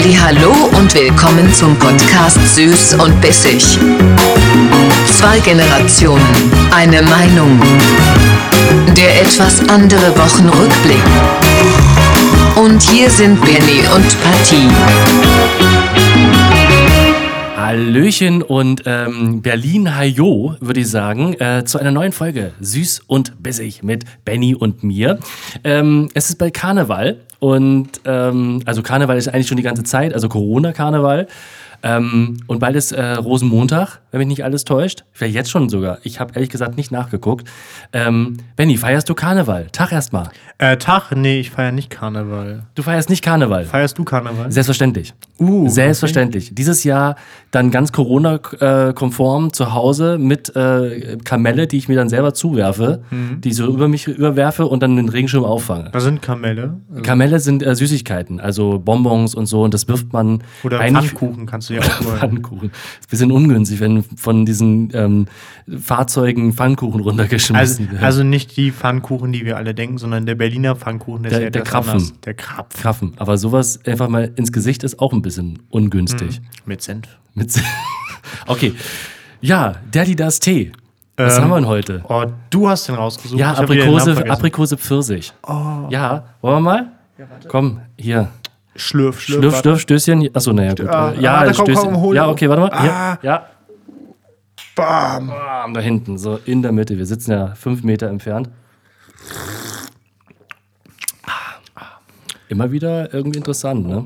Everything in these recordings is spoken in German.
Hallo und willkommen zum Podcast Süß und Bissig. Zwei Generationen, eine Meinung. Der etwas andere Wochenrückblick. Und hier sind Benny und Patty. Hallöchen und ähm, Berlin Hajo, würde ich sagen, äh, zu einer neuen Folge Süß und Bissig mit Benny und mir. Ähm, es ist bald Karneval und ähm, also Karneval ist eigentlich schon die ganze Zeit, also Corona-Karneval. Ähm, und bald ist äh, Rosenmontag, wenn mich nicht alles täuscht. Vielleicht jetzt schon sogar. Ich habe ehrlich gesagt nicht nachgeguckt. Ähm, Benny, feierst du Karneval? Tag erstmal. Äh, Tag? Nee, ich feiere nicht Karneval. Du feierst nicht Karneval? Feierst du Karneval? Selbstverständlich. Uh, Selbstverständlich. Okay. Dieses Jahr dann ganz Corona-konform zu Hause mit äh, Kamelle, die ich mir dann selber zuwerfe, mhm. die ich so über mich überwerfe und dann den Regenschirm auffange. Was sind Kamelle? Also Kamelle sind äh, Süßigkeiten, also Bonbons und so und das wirft man Oder. Pfannkuchen kannst du ja auch mal. Pfannkuchen. Ist ein bisschen ungünstig, wenn von diesen ähm, Fahrzeugen Pfannkuchen runtergeschmissen also, werden. Also nicht die Pfannkuchen, die wir alle denken, sondern der Berliner Pfannkuchen. Der, der, der Krapfen. Der Krapfen. Krapfen. Aber sowas einfach mal ins Gesicht ist auch ein bisschen ungünstig. Mhm. Mit Senf. Mit Senf. okay. Ja, Daddy das Tee. Was ähm, haben wir denn heute? Oh, du hast den rausgesucht. Ja, Aprikose, Aprikose Pfirsich. Oh. Ja, wollen wir mal? Ja, Komm, hier. Schlürf, schlürf. Schlürf, schlürf, Stößchen. Achso, naja, gut. Ah, ja, ah, Stößchen. Komm, komm, ja, okay, warte mal. Ah. Ja. Bam. Bam, da hinten, so in der Mitte. Wir sitzen ja fünf Meter entfernt. Immer wieder irgendwie interessant, ne?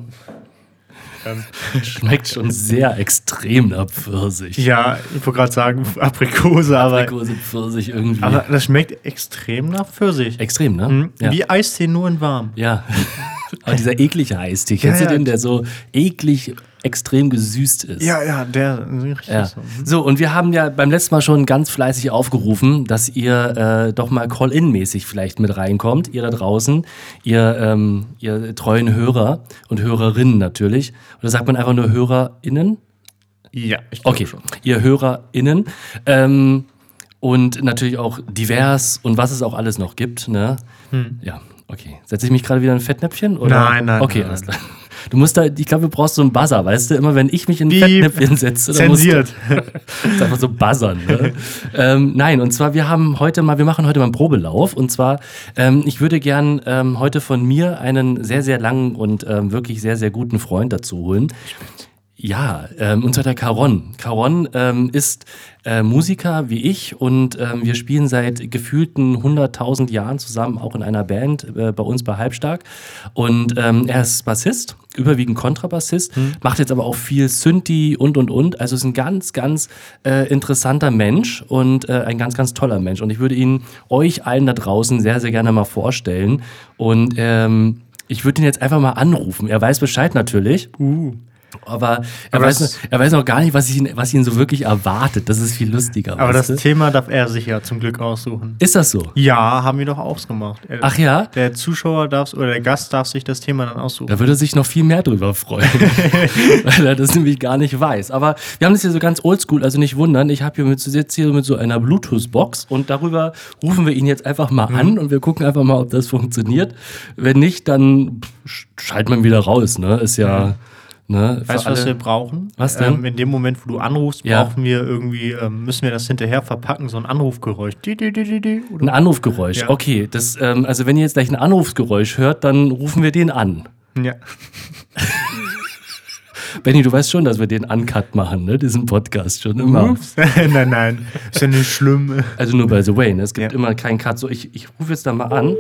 Ähm, Schmeckt schon sehr extrem nach Pfirsich. Ja, ich wollte gerade sagen Aprikose, aber. Aprikose, Pfirsich irgendwie. Aber das schmeckt extrem nach Pfirsich. Extrem, ne? Mhm. Ja. Wie Eistee nur in warm. Ja. aber dieser eklige Eistee, kennst ja, du den, der so eklig extrem gesüßt ist. Ja, ja, der richtig ja. so. So, und wir haben ja beim letzten Mal schon ganz fleißig aufgerufen, dass ihr äh, doch mal Call-In-mäßig vielleicht mit reinkommt, ihr da draußen, ihr, ähm, ihr treuen Hörer und Hörerinnen natürlich. Oder sagt man einfach nur HörerInnen? Ja, ich glaube okay. schon. Ihr HörerInnen. Ähm, und natürlich auch divers und was es auch alles noch gibt. Ne? Hm. Ja, okay. Setze ich mich gerade wieder in ein Fettnäpfchen? Oder? Nein, nein. Okay, nein, alles klar. Du musst da, ich glaube, du brauchst so einen Buzzer, weißt du? Immer wenn ich mich in ein Fettnäpfchen setze, dann zensiert. Musst du, ist einfach so buzzern. Ne? ähm, nein, und zwar wir haben heute mal, wir machen heute mal einen Probelauf. Und zwar, ähm, ich würde gern ähm, heute von mir einen sehr, sehr langen und ähm, wirklich sehr, sehr guten Freund dazu holen. Ja, ähm, und zwar der Caron. Caron ähm, ist äh, Musiker wie ich und ähm, wir spielen seit gefühlten 100.000 Jahren zusammen, auch in einer Band äh, bei uns bei Halbstark. Und ähm, er ist Bassist, überwiegend Kontrabassist, hm. macht jetzt aber auch viel Synthi und und und. Also ist ein ganz, ganz äh, interessanter Mensch und äh, ein ganz, ganz toller Mensch. Und ich würde ihn euch allen da draußen sehr, sehr gerne mal vorstellen. Und ähm, ich würde ihn jetzt einfach mal anrufen. Er weiß Bescheid natürlich. Uh. Aber er, aber weiß, er weiß noch gar nicht, was ihn, was ihn so wirklich erwartet. Das ist viel lustiger. Aber das du? Thema darf er sich ja zum Glück aussuchen. Ist das so? Ja, haben wir doch ausgemacht. Er, Ach ja? Der Zuschauer darf oder der Gast darf sich das Thema dann aussuchen. Da würde er sich noch viel mehr drüber freuen, weil er das nämlich gar nicht weiß. Aber wir haben das hier so ganz oldschool, also nicht wundern. Ich habe hier mit, jetzt hier mit so einer Bluetooth-Box und darüber rufen wir ihn jetzt einfach mal mhm. an und wir gucken einfach mal, ob das funktioniert. Wenn nicht, dann schaltet man wieder raus. Ne? Ist ja. Mhm Ne, weißt du, was wir brauchen? Was denn? Ähm, in dem Moment, wo du anrufst, ja. brauchen wir irgendwie, ähm, müssen wir das hinterher verpacken, so ein Anrufgeräusch. Die, die, die, ein Anrufgeräusch, ja. okay. Das, ähm, also wenn ihr jetzt gleich ein Anrufgeräusch hört, dann rufen wir den an. Ja. Benny, du weißt schon, dass wir den Uncut machen, ne? Diesen Podcast schon immer. Ups. nein, nein. Ist ja nicht schlimm. Also nur by the way, ne? Es gibt ja. immer keinen Cut. So, ich, ich rufe jetzt da mal an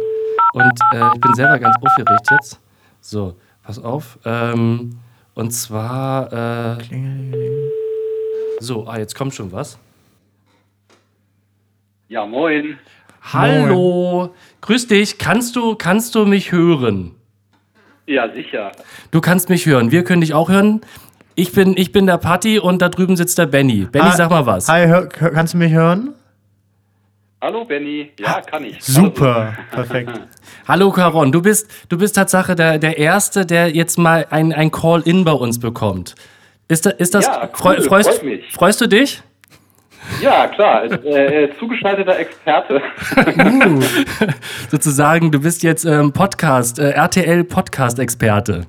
und äh, ich bin selber ganz aufgeregt jetzt. So, pass auf. Ähm, und zwar. Äh, so, ah, jetzt kommt schon was. Ja, moin. Hallo. Moin. Grüß dich. Kannst du, kannst du mich hören? Ja, sicher. Du kannst mich hören. Wir können dich auch hören. Ich bin, ich bin der Patti und da drüben sitzt der Benny. Benny, hi, sag mal was. Hi, hör, kannst du mich hören? Hallo Benny, ja, kann ich. Super, perfekt. Hallo Caron, du bist, du bist Tatsache der, der Erste, der jetzt mal ein, ein Call-In bei uns bekommt. Ist, da, ist das, ja, cool, freust, freust, mich. freust du dich? Ja, klar, äh, äh, zugeschalteter Experte. Uh, sozusagen, du bist jetzt ähm, Podcast, äh, RTL Podcast-Experte.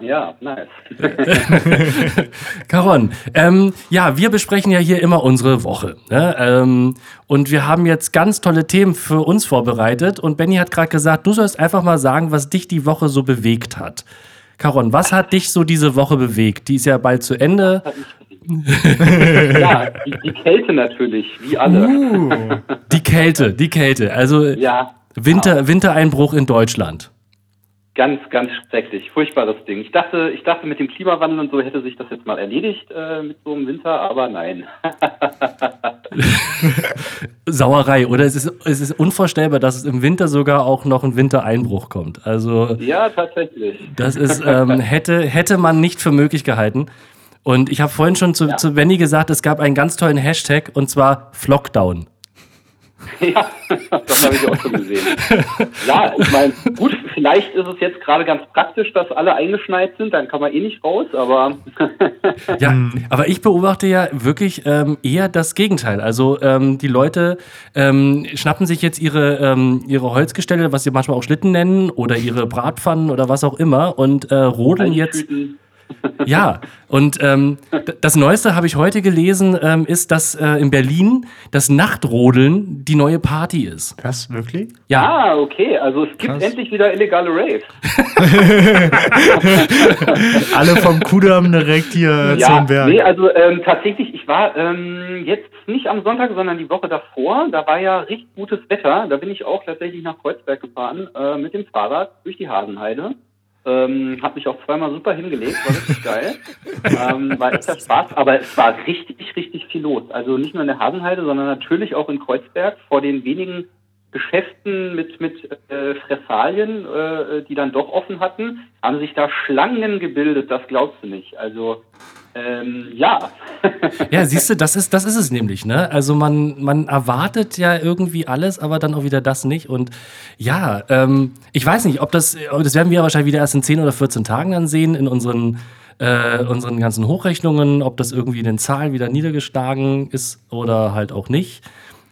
Ja, nice. Caron, ähm, ja, wir besprechen ja hier immer unsere Woche. Ne? Ähm, und wir haben jetzt ganz tolle Themen für uns vorbereitet. Und Benny hat gerade gesagt, du sollst einfach mal sagen, was dich die Woche so bewegt hat. Caron, was hat dich so diese Woche bewegt? Die ist ja bald zu Ende. ja, die, die, Kälte natürlich, wie alle. Uh, die Kälte, die Kälte. Also ja, Winter, genau. Wintereinbruch in Deutschland. Ganz, ganz schrecklich, furchtbares Ding. Ich dachte, ich dachte, mit dem Klimawandel und so hätte sich das jetzt mal erledigt äh, mit so einem Winter, aber nein. Sauerei, oder? Es ist, es ist unvorstellbar, dass es im Winter sogar auch noch ein Wintereinbruch kommt. Also ja, tatsächlich. Das ist ähm, hätte hätte man nicht für möglich gehalten. Und ich habe vorhin schon zu, ja. zu Benny gesagt, es gab einen ganz tollen Hashtag und zwar Flockdown. Ja, das habe ich auch schon gesehen. Ja, ich meine, gut, vielleicht ist es jetzt gerade ganz praktisch, dass alle eingeschneit sind, dann kann man eh nicht raus, aber. ja, aber ich beobachte ja wirklich ähm, eher das Gegenteil. Also ähm, die Leute ähm, schnappen sich jetzt ihre, ähm, ihre Holzgestelle, was sie manchmal auch Schlitten nennen, oder ihre Bratpfannen oder was auch immer und äh, rodeln jetzt. Ja, und ähm, das Neueste habe ich heute gelesen, ähm, ist, dass äh, in Berlin das Nachtrodeln die neue Party ist. Was, wirklich? Ja. Ah, okay. Also es gibt Krass. endlich wieder illegale Raves. Alle vom Kudamm direkt hier ja, zum Berg. Nee, also ähm, tatsächlich, ich war ähm, jetzt nicht am Sonntag, sondern die Woche davor. Da war ja richtig gutes Wetter. Da bin ich auch tatsächlich nach Kreuzberg gefahren äh, mit dem Fahrrad durch die Hasenheide. Ähm, hab mich auch zweimal super hingelegt, war richtig geil. ähm, war echt Spaß, aber es war richtig, richtig viel los. Also nicht nur in der Hasenheide, sondern natürlich auch in Kreuzberg vor den wenigen Geschäften mit, mit äh, Fressalien, äh, die dann doch offen hatten, haben sich da Schlangen gebildet, das glaubst du nicht. Also ähm, ja. ja, siehst du, das ist, das ist es nämlich, ne? Also man, man erwartet ja irgendwie alles, aber dann auch wieder das nicht. Und ja, ähm, ich weiß nicht, ob das, das werden wir wahrscheinlich wieder erst in 10 oder 14 Tagen dann sehen in unseren, äh, unseren ganzen Hochrechnungen, ob das irgendwie in den Zahlen wieder niedergeschlagen ist oder halt auch nicht.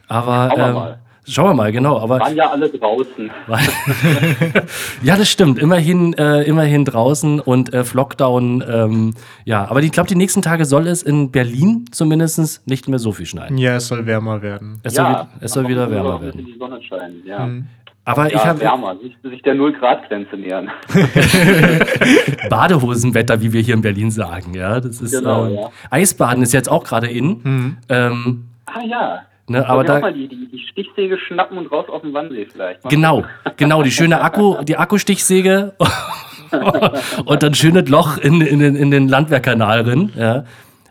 Aber. Ähm. Schauen wir mal, genau. Aber waren ja alle draußen. ja, das stimmt. Immerhin, äh, immerhin draußen und äh, Flockdown. Ähm, ja, aber ich glaube, die nächsten Tage soll es in Berlin zumindest nicht mehr so viel schneiden. Ja, es soll wärmer werden. Es ja, soll, es soll wieder wärmer werden. Die Sonne scheinen, ja. Mhm. Aber ja, ich habe wärmer, sich, sich der null Grad Grenze nähern. Badehosenwetter, wie wir hier in Berlin sagen, ja, das ist genau, ähm, ja. Eisbaden ist jetzt auch gerade in. Mhm. Ähm, ah ja. Ne, aber da mal die, die, die, Stichsäge schnappen und raus auf den Wannsee vielleicht. Mal genau, genau, die schöne Akku, die Akkustichsäge und dann schönes Loch in, in, den, in den Landwehrkanal drin. Ja.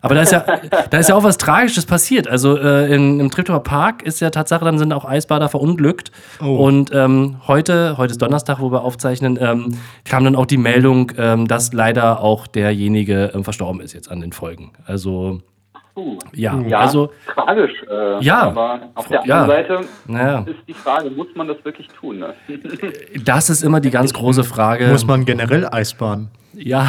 Aber da ist ja, da ist ja auch was Tragisches passiert. Also äh, in, im Treptower Park ist ja Tatsache, dann sind auch Eisbader verunglückt. Oh. Und ähm, heute, heute ist Donnerstag, wo wir aufzeichnen, ähm, kam dann auch die Meldung, ähm, dass leider auch derjenige ähm, verstorben ist jetzt an den Folgen. Also Puh. Ja, ja, also tragisch. Äh, ja, aber auf der anderen ja, Seite naja. ist die Frage, muss man das wirklich tun? Ne? Das ist immer die ganz große Frage. Muss man generell Eisbahnen? Ja,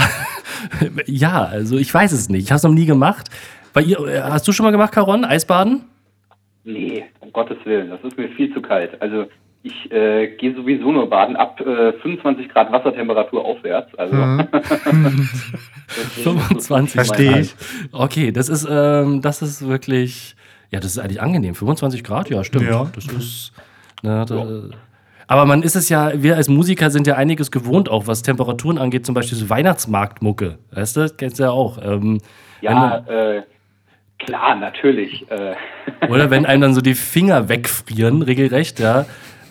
ja, also ich weiß es nicht. Ich habe es noch nie gemacht. Bei ihr, hast du schon mal gemacht, Caron, Eisbaden? Nee, um Gottes Willen, das ist mir viel zu kalt. Also ich äh, gehe sowieso nur baden ab äh, 25 Grad Wassertemperatur aufwärts. Also mhm. 25 Verstehe ich. Okay, das ist, ähm, das ist wirklich, ja, das ist eigentlich angenehm. 25 Grad, ja, stimmt. Ja. Das ist, ne, das, ja. Aber man ist es ja, wir als Musiker sind ja einiges gewohnt, auch was Temperaturen angeht, zum Beispiel so Weihnachtsmarktmucke. Weißt du, kennst du ja auch. Ähm, ja, äh, klar, natürlich. Äh. Oder wenn einem dann so die Finger wegfrieren, regelrecht, ja.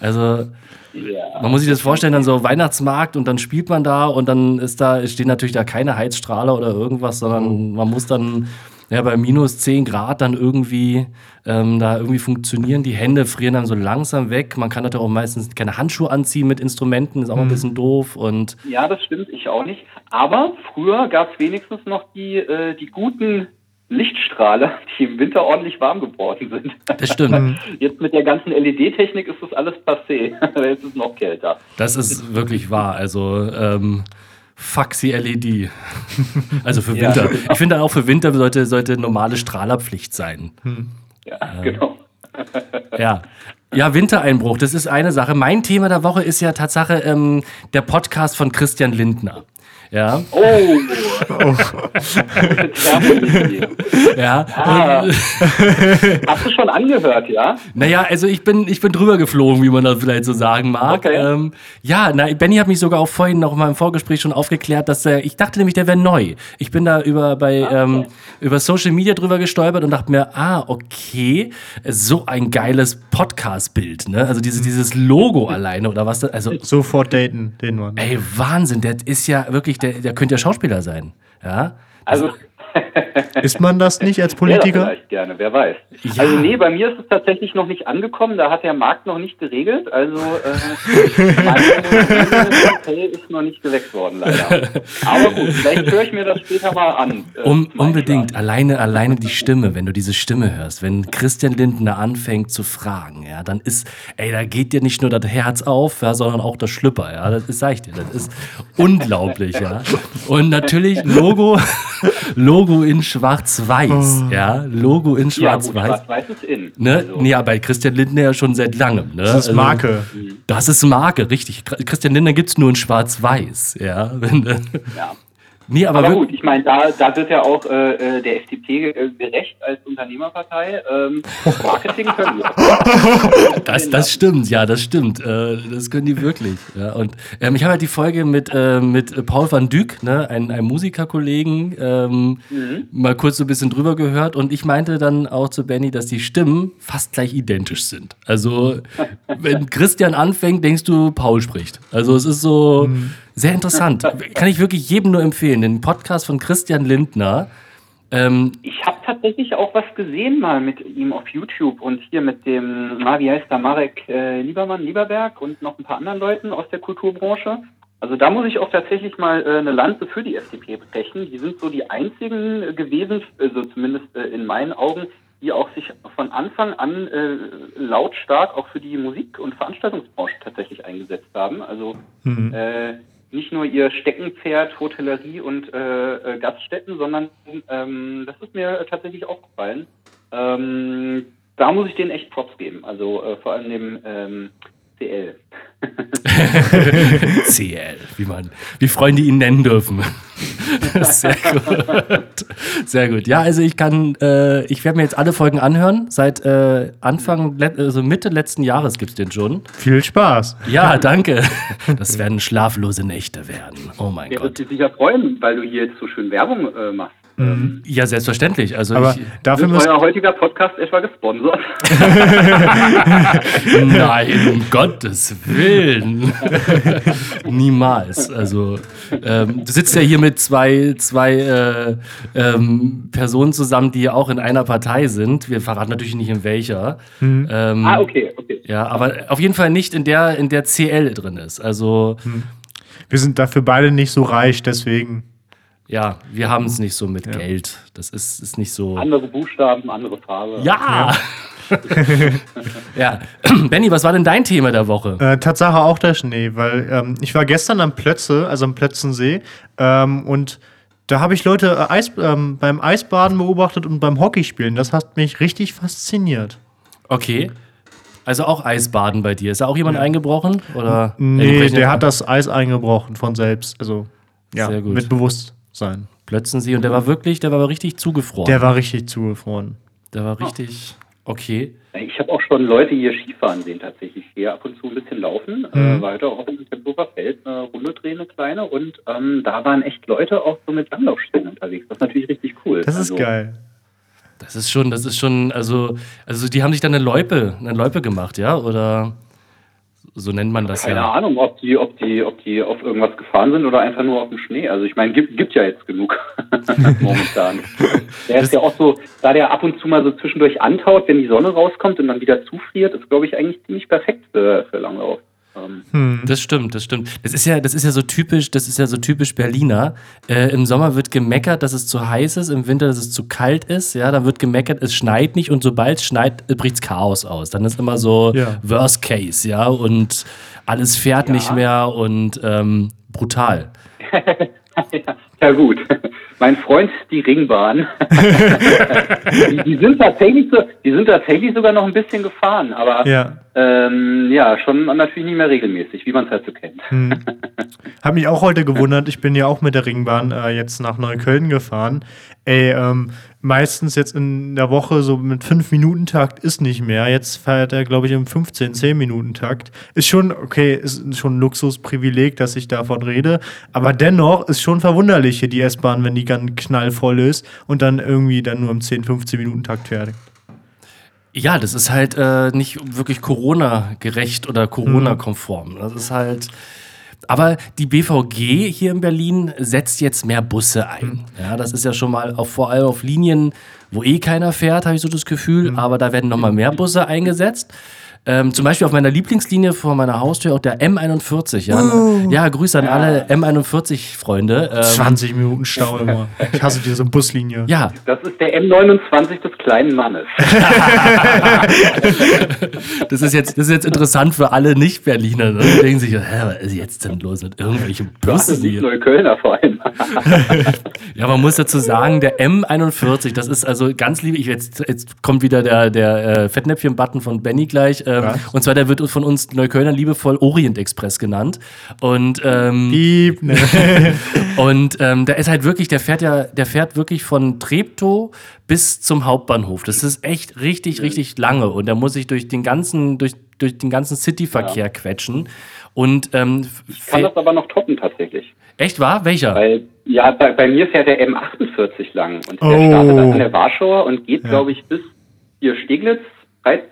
Also ja. man muss sich das vorstellen, dann so Weihnachtsmarkt und dann spielt man da und dann ist da, stehen natürlich da keine Heizstrahler oder irgendwas, sondern man muss dann ja, bei minus 10 Grad dann irgendwie ähm, da irgendwie funktionieren. Die Hände frieren dann so langsam weg. Man kann natürlich auch meistens keine Handschuhe anziehen mit Instrumenten, ist auch mhm. ein bisschen doof. Und ja, das stimmt, ich auch nicht. Aber früher gab es wenigstens noch die, äh, die guten Lichtstrahler, die im Winter ordentlich warm geworden sind. Das stimmt. Jetzt mit der ganzen LED-Technik ist das alles passé. Jetzt ist es noch kälter. Das ist wirklich wahr. Also ähm, Faxi LED. Also für Winter. Ja. Ich finde auch für Winter sollte, sollte normale Strahlerpflicht sein. Hm. Ja, äh, genau. ja. Ja, Wintereinbruch, das ist eine Sache. Mein Thema der Woche ist ja Tatsache ähm, der Podcast von Christian Lindner. Ja. Oh! oh. ja. Ah. Hast du schon angehört, ja? Naja, also ich bin, ich bin drüber geflogen, wie man das vielleicht so sagen mag. Okay. Ähm, ja, na, Benny hat mich sogar auch vorhin noch mal im Vorgespräch schon aufgeklärt, dass er, ich dachte nämlich, der wäre neu. Ich bin da über bei Ah, okay. ähm, über Social Media drüber gestolpert und dachte mir, ah, okay, so ein geiles Podcast-Bild, ne? Also dieses, dieses Logo alleine oder was? Also Sofort daten, den Mann. Ey, Wahnsinn, der ist ja wirklich, der, der könnte ja Schauspieler sein. Ja. Also, Ist man das nicht als Politiker? vielleicht gerne, wer weiß. Ja. Also, nee, bei mir ist es tatsächlich noch nicht angekommen. Da hat der Markt noch nicht geregelt. Also, äh, mein Hotel ist noch nicht geweckt worden, leider. Aber gut, vielleicht höre ich mir das später mal an. äh, Um, unbedingt. Einschlafen. Alleine, alleine die Stimme, wenn du diese Stimme hörst, wenn Christian Lindner anfängt zu fragen, ja, dann ist, ey, da geht dir nicht nur das Herz auf, ja, sondern auch das Schlüpper, ja, das ist, sag ich dir, das ist unglaublich, ja. Und natürlich Logo, Logo in schwarz-weiß, ja, Logo in Ja, gut, schwarz-weiß. schwarz-weiß ist in. Ne? Also, Ja, bei Christian Lindner ja schon seit langem. Ne? Das ist Marke. das ist Marke, richtig. Christian Lindner gibt es nur in Schwarz-Weiß. Ja. Wenn, ja. Nee, aber, Aber gut, ich meine, da, da wird ja auch äh, äh, der FDP äh, gerecht als Unternehmerpartei. Ähm, Marketing können wir. Das, das stimmt, ja, das stimmt. Äh, das können die wirklich. Ja. Und ähm, ich habe halt die Folge mit, äh, mit Paul van Dyk, ne, einem, einem Musikerkollegen, ähm, mal kurz so ein bisschen drüber gehört. Und ich meinte dann auch zu Benny, dass die Stimmen fast gleich identisch sind. Also, wenn Christian anfängt, denkst du, Paul spricht. Also, es ist so sehr interessant. Kann ich wirklich jedem nur empfehlen. Den Podcast von Christian Lindner. Ähm, Ich habe tatsächlich auch was gesehen mal mit ihm auf YouTube und hier mit dem, na, wie heißt der, Marek äh, Liebermann, Lieberberg und noch ein paar anderen Leuten aus der Kulturbranche. Also da muss ich auch tatsächlich mal äh, eine Lanze für die FDP brechen. Die sind so die einzigen äh, gewesen, also zumindest äh, in meinen Augen, die auch sich von Anfang an äh, lautstark auch für die Musik- und Veranstaltungsbranche tatsächlich eingesetzt haben. Also Mhm. äh, nicht nur ihr Steckenpferd Hotellerie und äh, äh, Gaststätten, sondern ähm, das ist mir tatsächlich aufgefallen. Ähm, da muss ich denen echt Props geben. Also äh, vor allem dem ähm, CL. CL, wie man, wie Freunde ihn nennen dürfen. Sehr gut. Sehr gut. Ja, also ich kann, äh, ich werde mir jetzt alle Folgen anhören. Seit äh, Anfang, also Mitte letzten Jahres gibt es den schon. Viel Spaß. Ja, danke. Das werden schlaflose Nächte werden. Oh mein Der wird Gott. sich sicher freuen, weil du hier jetzt so schön Werbung äh, machst. Ja, selbstverständlich. Also Aber ich, dafür Ist euer heutiger Podcast etwa gesponsert? Nein, um Gottes Willen. Niemals. Also, ähm, du sitzt ja hier mit zwei, zwei äh, ähm, Personen zusammen, die ja auch in einer Partei sind. Wir verraten natürlich nicht in welcher. Ähm, ah, okay, okay. Ja, aber auf jeden Fall nicht in der, in der CL drin ist. Also, wir sind dafür beide nicht so reich, deswegen. Ja, wir haben es nicht so mit Geld. Das ist, ist nicht so. Andere Buchstaben, andere Farbe. Ja! Ja. Benny, was war denn dein Thema der Woche? Äh, Tatsache auch der Schnee, weil ähm, ich war gestern am Plötze, also am Plötzensee, ähm, und da habe ich Leute äh, Eis, ähm, beim Eisbaden beobachtet und beim Hockeyspielen. Das hat mich richtig fasziniert. Okay. Also auch Eisbaden bei dir. Ist da auch jemand eingebrochen? Oder? Nee, der hat das Eis eingebrochen von selbst. Also, ja, Sehr gut. mit Bewusstsein. Plötzensee und der war wirklich, der war richtig zugefroren. Der war richtig zugefroren. der war richtig. Okay. Ich habe auch schon Leute hier Skifahren sehen tatsächlich. Ich gehe ab und zu ein bisschen laufen, Mhm. äh, weiter auch im Tempelhofer Feld eine Runde drehen, eine kleine. Und ähm, da waren echt Leute auch so mit Langlaufstellen unterwegs. Das ist natürlich richtig cool. Das ist Also, geil. Das ist schon, das ist schon, also, also die haben sich dann eine Loipe, eine Loipe gemacht, ja? Oder so nennt man das Keine ja. Ahnung, ob die, ob die, ob die auf irgendwas gefahren sind oder einfach nur auf dem Schnee. Also ich meine, gibt, gibt ja jetzt genug momentan. Der ist ja auch so, da der ab und zu mal so zwischendurch antaut, wenn die Sonne rauskommt und dann wieder zufriert, ist glaube ich eigentlich ziemlich perfekt für, für Langlauf. Ähm, Hm. Das stimmt, das stimmt. Das ist ja, das ist ja so typisch, das ist ja so typisch Berliner. Äh, Im Sommer wird gemeckert, dass es zu heiß ist, im Winter, dass es zu kalt ist. Ja, dann wird gemeckert, es schneit nicht und sobald es schneit, bricht Chaos aus. Dann ist immer so Ja. Worst Case, ja, und alles fährt nicht mehr und ähm, brutal. Ja gut, mein Freund, die Ringbahn. die, die sind tatsächlich so, die sind tatsächlich sogar noch ein bisschen gefahren, aber Ja. Ähm, ja, schon natürlich nicht mehr regelmäßig, wie man es halt so kennt. Hm. Hab mich auch heute gewundert, ich bin ja auch mit der Ringbahn äh, jetzt nach Neukölln gefahren. Ey, ähm, meistens jetzt in der Woche so mit 5-Minuten-Takt ist nicht mehr. Jetzt feiert er, glaube ich, im 15-10-Minuten-Takt. Ist schon, okay, ist schon ein Luxusprivileg, dass ich davon rede. Aber dennoch ist schon verwunderlich hier die S-Bahn, wenn die ganz knallvoll ist und dann irgendwie dann nur im 10-15-Minuten-Takt fertig. Ja, das ist halt äh, nicht wirklich Corona-gerecht oder Corona-konform. Das ist halt. Aber die BVG hier in Berlin setzt jetzt mehr Busse ein. Ja, das ist ja schon mal auf, vor allem auf Linien, wo eh keiner fährt, habe ich so das Gefühl. Aber da werden noch mal mehr Busse eingesetzt. Ähm, zum Beispiel auf meiner Lieblingslinie vor meiner Haustür auch der M41. Ja, ja Grüße an alle M41-Freunde. Ähm, 20 Minuten Stau immer. Ich hasse diese Buslinie. ja, Das ist der M29 des kleinen Mannes. das ist jetzt, das ist jetzt interessant für alle Nicht-Berliner. Ne? Die denken sich, hä, was ist jetzt denn los mit irgendwelchen Das Bussen ist hier? Neuköllner vor allem. Ja, man muss dazu sagen, der M41, das ist also ganz lieb. Ich, jetzt, jetzt kommt wieder der, der äh, Fettnäpfchen-Button von Benny gleich. Ähm, und zwar, der wird von uns Neuköllner liebevoll Orient Express genannt. Und, ähm, ne. und ähm, der ist halt wirklich, der fährt ja, der fährt wirklich von Treptow bis zum Hauptbahnhof. Das ist echt richtig, richtig lange. Und da muss ich durch den ganzen, durch, durch den ganzen Cityverkehr quetschen. Und ähm, Ich kann das aber noch toppen tatsächlich. echt wahr? Welcher? Weil, ja, bei, bei mir fährt der M48 lang und der Oh. startet an der Warschauer und geht, Ja. glaube ich, bis hier Steglitz, Breit,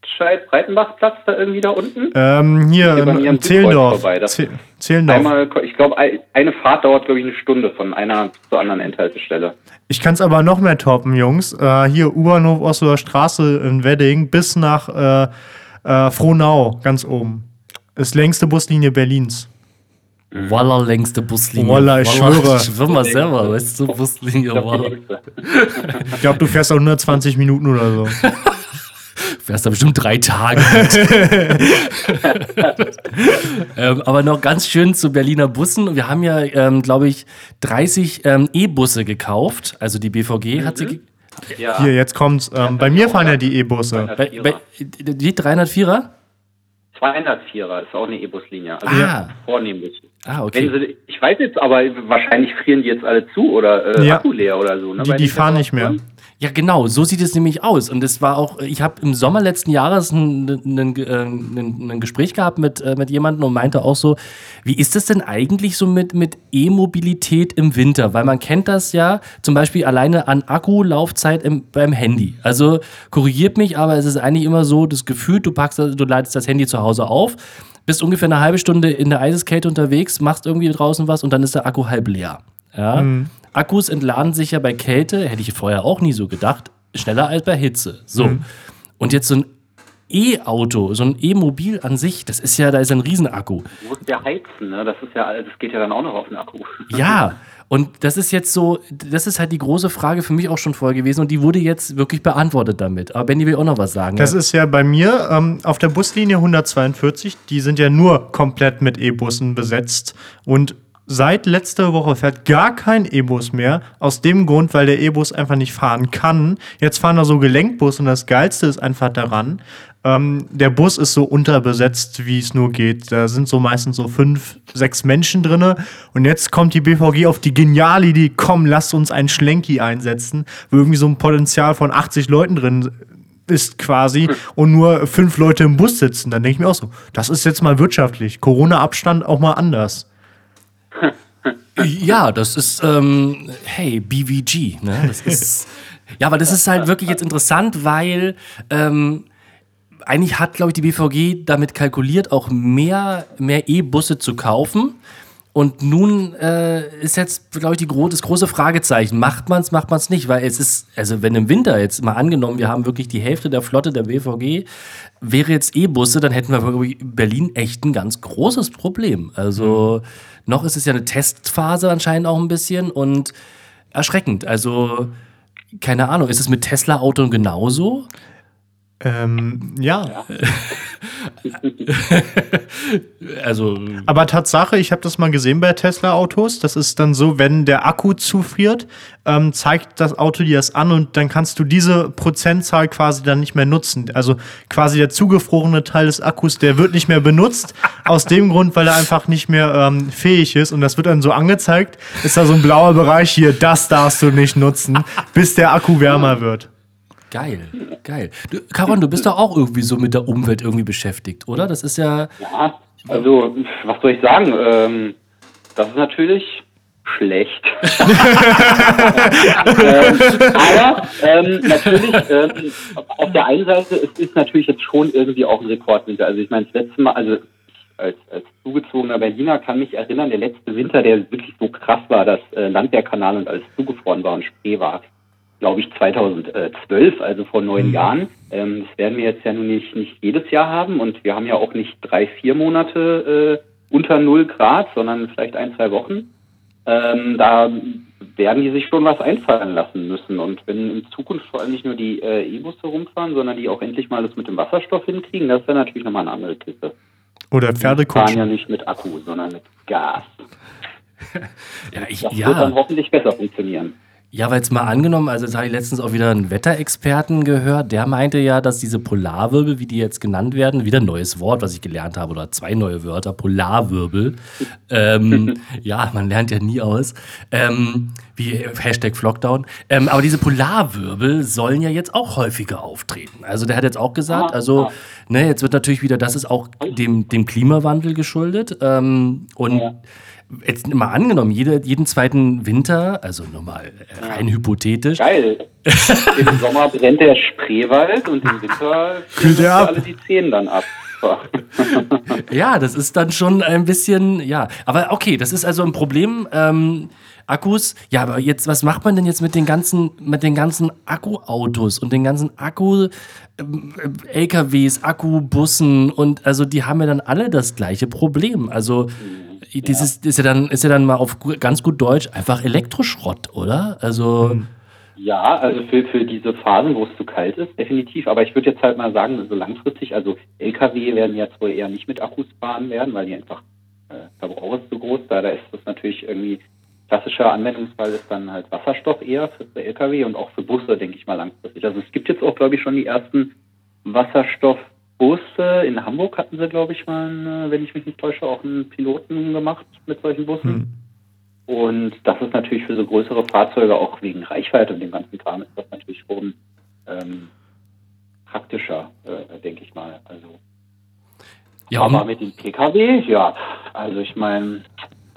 Breitscheid, Breitenbachplatz da irgendwie da unten. ähm, hier, Hier am in Zehlendorf. Zehlendorf. Einmal, ich glaube, ein- eine Fahrt dauert, glaube ich, eine Stunde von einer zur anderen Endhaltestelle. Ich kann es aber noch mehr toppen, Jungs. Äh, hier U-Bahnhof Osloer Straße in Wedding bis nach äh, äh, Frohnau, ganz oben. Ist längste Buslinie Berlins. Walla längste Buslinie. Walla, ich schwöre. Ich schwör mal selber, weißt du, Buslinie, Walla. Ich glaube, du fährst auch 120 Minuten oder so. Fährst da bestimmt drei Tage ähm, aber noch ganz schön zu Berliner Bussen. Wir haben ja, ähm, glaube ich, 30 ähm, E-Busse gekauft. Also die BVG hat sie. Ja, Hier, jetzt kommt's. Ähm, bei mir fahren ja die E-Busse. Bei, bei, die 304er? 204er ist auch eine E-Bus-Linie. Also Ah. vornehmlich. Ah, okay. Wenn sie, ich weiß jetzt, aber wahrscheinlich frieren die jetzt alle zu oder äh, Ja. Akku leer oder so. Ne? Die, die fahren nicht mehr. Temperaturen. Ja, genau, so sieht es nämlich aus. Und es war auch, ich habe im Sommer letzten Jahres ein, ein, ein, ein Gespräch gehabt mit, äh, mit jemandem und meinte auch so, wie ist das denn eigentlich so mit, mit E-Mobilität im Winter? Weil man kennt das ja zum Beispiel alleine an Akkulaufzeit im, beim Handy. Also korrigiert mich, aber es ist eigentlich immer so das Gefühl, du packst, du leitest das Handy zu Hause auf, bist ungefähr eine halbe Stunde in der Eiseskälte unterwegs, machst irgendwie draußen was und dann ist der Akku halb leer. Ja? Akkus entladen sich ja bei Kälte, hätte ich vorher auch nie so gedacht, schneller als bei Hitze. So. Und jetzt so ein E-Auto, so ein E-Mobil an sich, das ist ja, da ist ein Riesenakku. Du musst ja heizen, ne? Das ist ja, das geht ja dann auch noch auf den Akku. Ja, und das ist jetzt so, das ist halt die große Frage für mich auch schon vorher gewesen und die wurde jetzt wirklich beantwortet damit. Aber Benny will auch noch was sagen. Das ja? ist ja bei mir ähm, auf der Buslinie 142, die sind ja nur komplett mit E-Bussen besetzt. Und seit letzter Woche fährt gar kein E-Bus mehr. Aus dem Grund, weil der E-Bus einfach nicht fahren kann. Jetzt fahren da so Gelenkbusse und das Geilste ist einfach daran, ähm, der Bus ist so unterbesetzt, wie es nur geht. Da sind so meistens so fünf, sechs Menschen drinne. Und jetzt kommt die BVG auf die geniale Idee, komm, lasst uns einen Schlenki einsetzen, wo irgendwie so ein Potenzial von 80 Leuten drin ist quasi und nur fünf Leute im Bus sitzen. Dann denke ich mir auch so, das ist jetzt mal wirtschaftlich. Corona-Abstand auch mal anders. Ja, das ist, ähm, hey, BVG, ne? Das ist, ja, aber das ist halt wirklich jetzt interessant, weil ähm, eigentlich hat, glaube ich, die BVG damit kalkuliert, auch mehr, mehr E-Busse zu kaufen. Und nun äh, ist jetzt, glaube ich, die gro das große Fragezeichen. Macht man es, macht man es nicht? Weil es ist, also wenn im Winter jetzt mal angenommen, wir haben wirklich die Hälfte der Flotte der BVG, wäre jetzt E-Busse, dann hätten wir wirklich Berlin echt ein ganz großes Problem. Also noch ist es ja eine Testphase anscheinend auch ein bisschen und erschreckend. Also keine Ahnung, ist es mit Tesla-Autos genauso? Ähm, ja. Also, Aber Tatsache, ich habe das mal gesehen bei Tesla-Autos. Das ist dann so, wenn der Akku zufriert, ähm, zeigt das Auto dir das an und dann kannst du diese Prozentzahl quasi dann nicht mehr nutzen. Also quasi der zugefrorene Teil des Akkus, der wird nicht mehr benutzt. aus dem Grund, weil er einfach nicht mehr ähm, fähig ist. Und das wird dann so angezeigt. Ist da so ein blauer Bereich hier, das darfst du nicht nutzen, bis der Akku wärmer wird. Geil, geil. Du, Caron, du bist doch auch irgendwie so mit der Umwelt irgendwie beschäftigt, oder? Das ist ja. Ja, also, was soll ich sagen? Ähm, das ist natürlich schlecht. ähm, aber ähm, natürlich, ähm, auf der einen Seite, es ist natürlich jetzt schon irgendwie auch ein Rekordwinter. Also ich meine, das letzte Mal, also als, als zugezogener Berliner kann mich erinnern, der letzte Winter, der wirklich so krass war, dass äh, Landwehrkanal und alles zugefroren war und Spree war, glaube ich 2012, also vor neun Jahren. Ähm, das werden wir jetzt ja nun nicht, nicht jedes Jahr haben und wir haben ja auch nicht drei, vier Monate äh, unter null Grad, sondern vielleicht ein, zwei Wochen. Ähm, da werden die sich schon was einfallen lassen müssen. Und wenn in Zukunft vor allem nicht nur die äh, E-Busse rumfahren, sondern die auch endlich mal das mit dem Wasserstoff hinkriegen, das wäre natürlich nochmal eine andere Kiste. Oder Die fahren ja Pferdekutschen. nicht mit Akku, sondern mit Gas. Ja, ich, Das wird dann ja, hoffentlich besser funktionieren. Ja weil jetzt mal angenommen, also jetzt habe ich letztens auch wieder einen Wetterexperten gehört, der meinte ja, dass diese Polarwirbel, wie die jetzt genannt werden, wieder ein neues Wort, was ich gelernt habe, oder zwei neue Wörter, Polarwirbel. ähm, ja, man lernt ja nie aus. Ähm, wie Hashtag Flockdown. Ähm, aber diese Polarwirbel sollen ja jetzt auch häufiger auftreten. Also der hat jetzt auch gesagt, also ne, jetzt wird natürlich wieder, das ist auch dem, dem Klimawandel geschuldet. Ähm, und Ja. Jetzt mal angenommen, jede, jeden zweiten Winter, also nochmal äh, rein hypothetisch, Geil. Im Sommer brennt der Spreewald und im Winter Kühlt er uns ab. alle die Zehen dann ab. Ja, das ist dann schon ein bisschen, ja. Aber okay, das ist also ein Problem. Ähm, Akkus, ja, aber jetzt, was macht man denn jetzt mit den ganzen, mit den ganzen Akkuautos und den ganzen Akku ähm, äh, LKWs, Akkubussen und also die haben ja dann alle das gleiche Problem. Also dieses ist ja dann ist ja dann mal auf ganz gut Deutsch einfach Elektroschrott, oder? Also Ja, also für, für diese Phasen, wo es zu kalt ist, definitiv. Aber ich würde jetzt halt mal sagen, so langfristig, also Lkw werden jetzt wohl eher nicht mit Akkus fahren werden, weil die einfach äh, Verbrauch ist zu groß. Da, da ist das natürlich irgendwie klassischer Anwendungsfall ist dann halt Wasserstoff eher für, für Lkw und auch für Busse, denke ich mal langfristig. Also es gibt jetzt auch, glaube ich, schon die ersten Wasserstoffbusse. In Hamburg hatten sie, glaube ich, mal, wenn ich mich nicht täusche, auch einen Piloten gemacht mit solchen Bussen. Hm. Und das ist natürlich für so größere Fahrzeuge auch wegen Reichweite und dem ganzen Kram ist das natürlich schon ähm, praktischer, äh, denke ich mal. Also, ja, aber mit dem PKW, ja, also ich meine,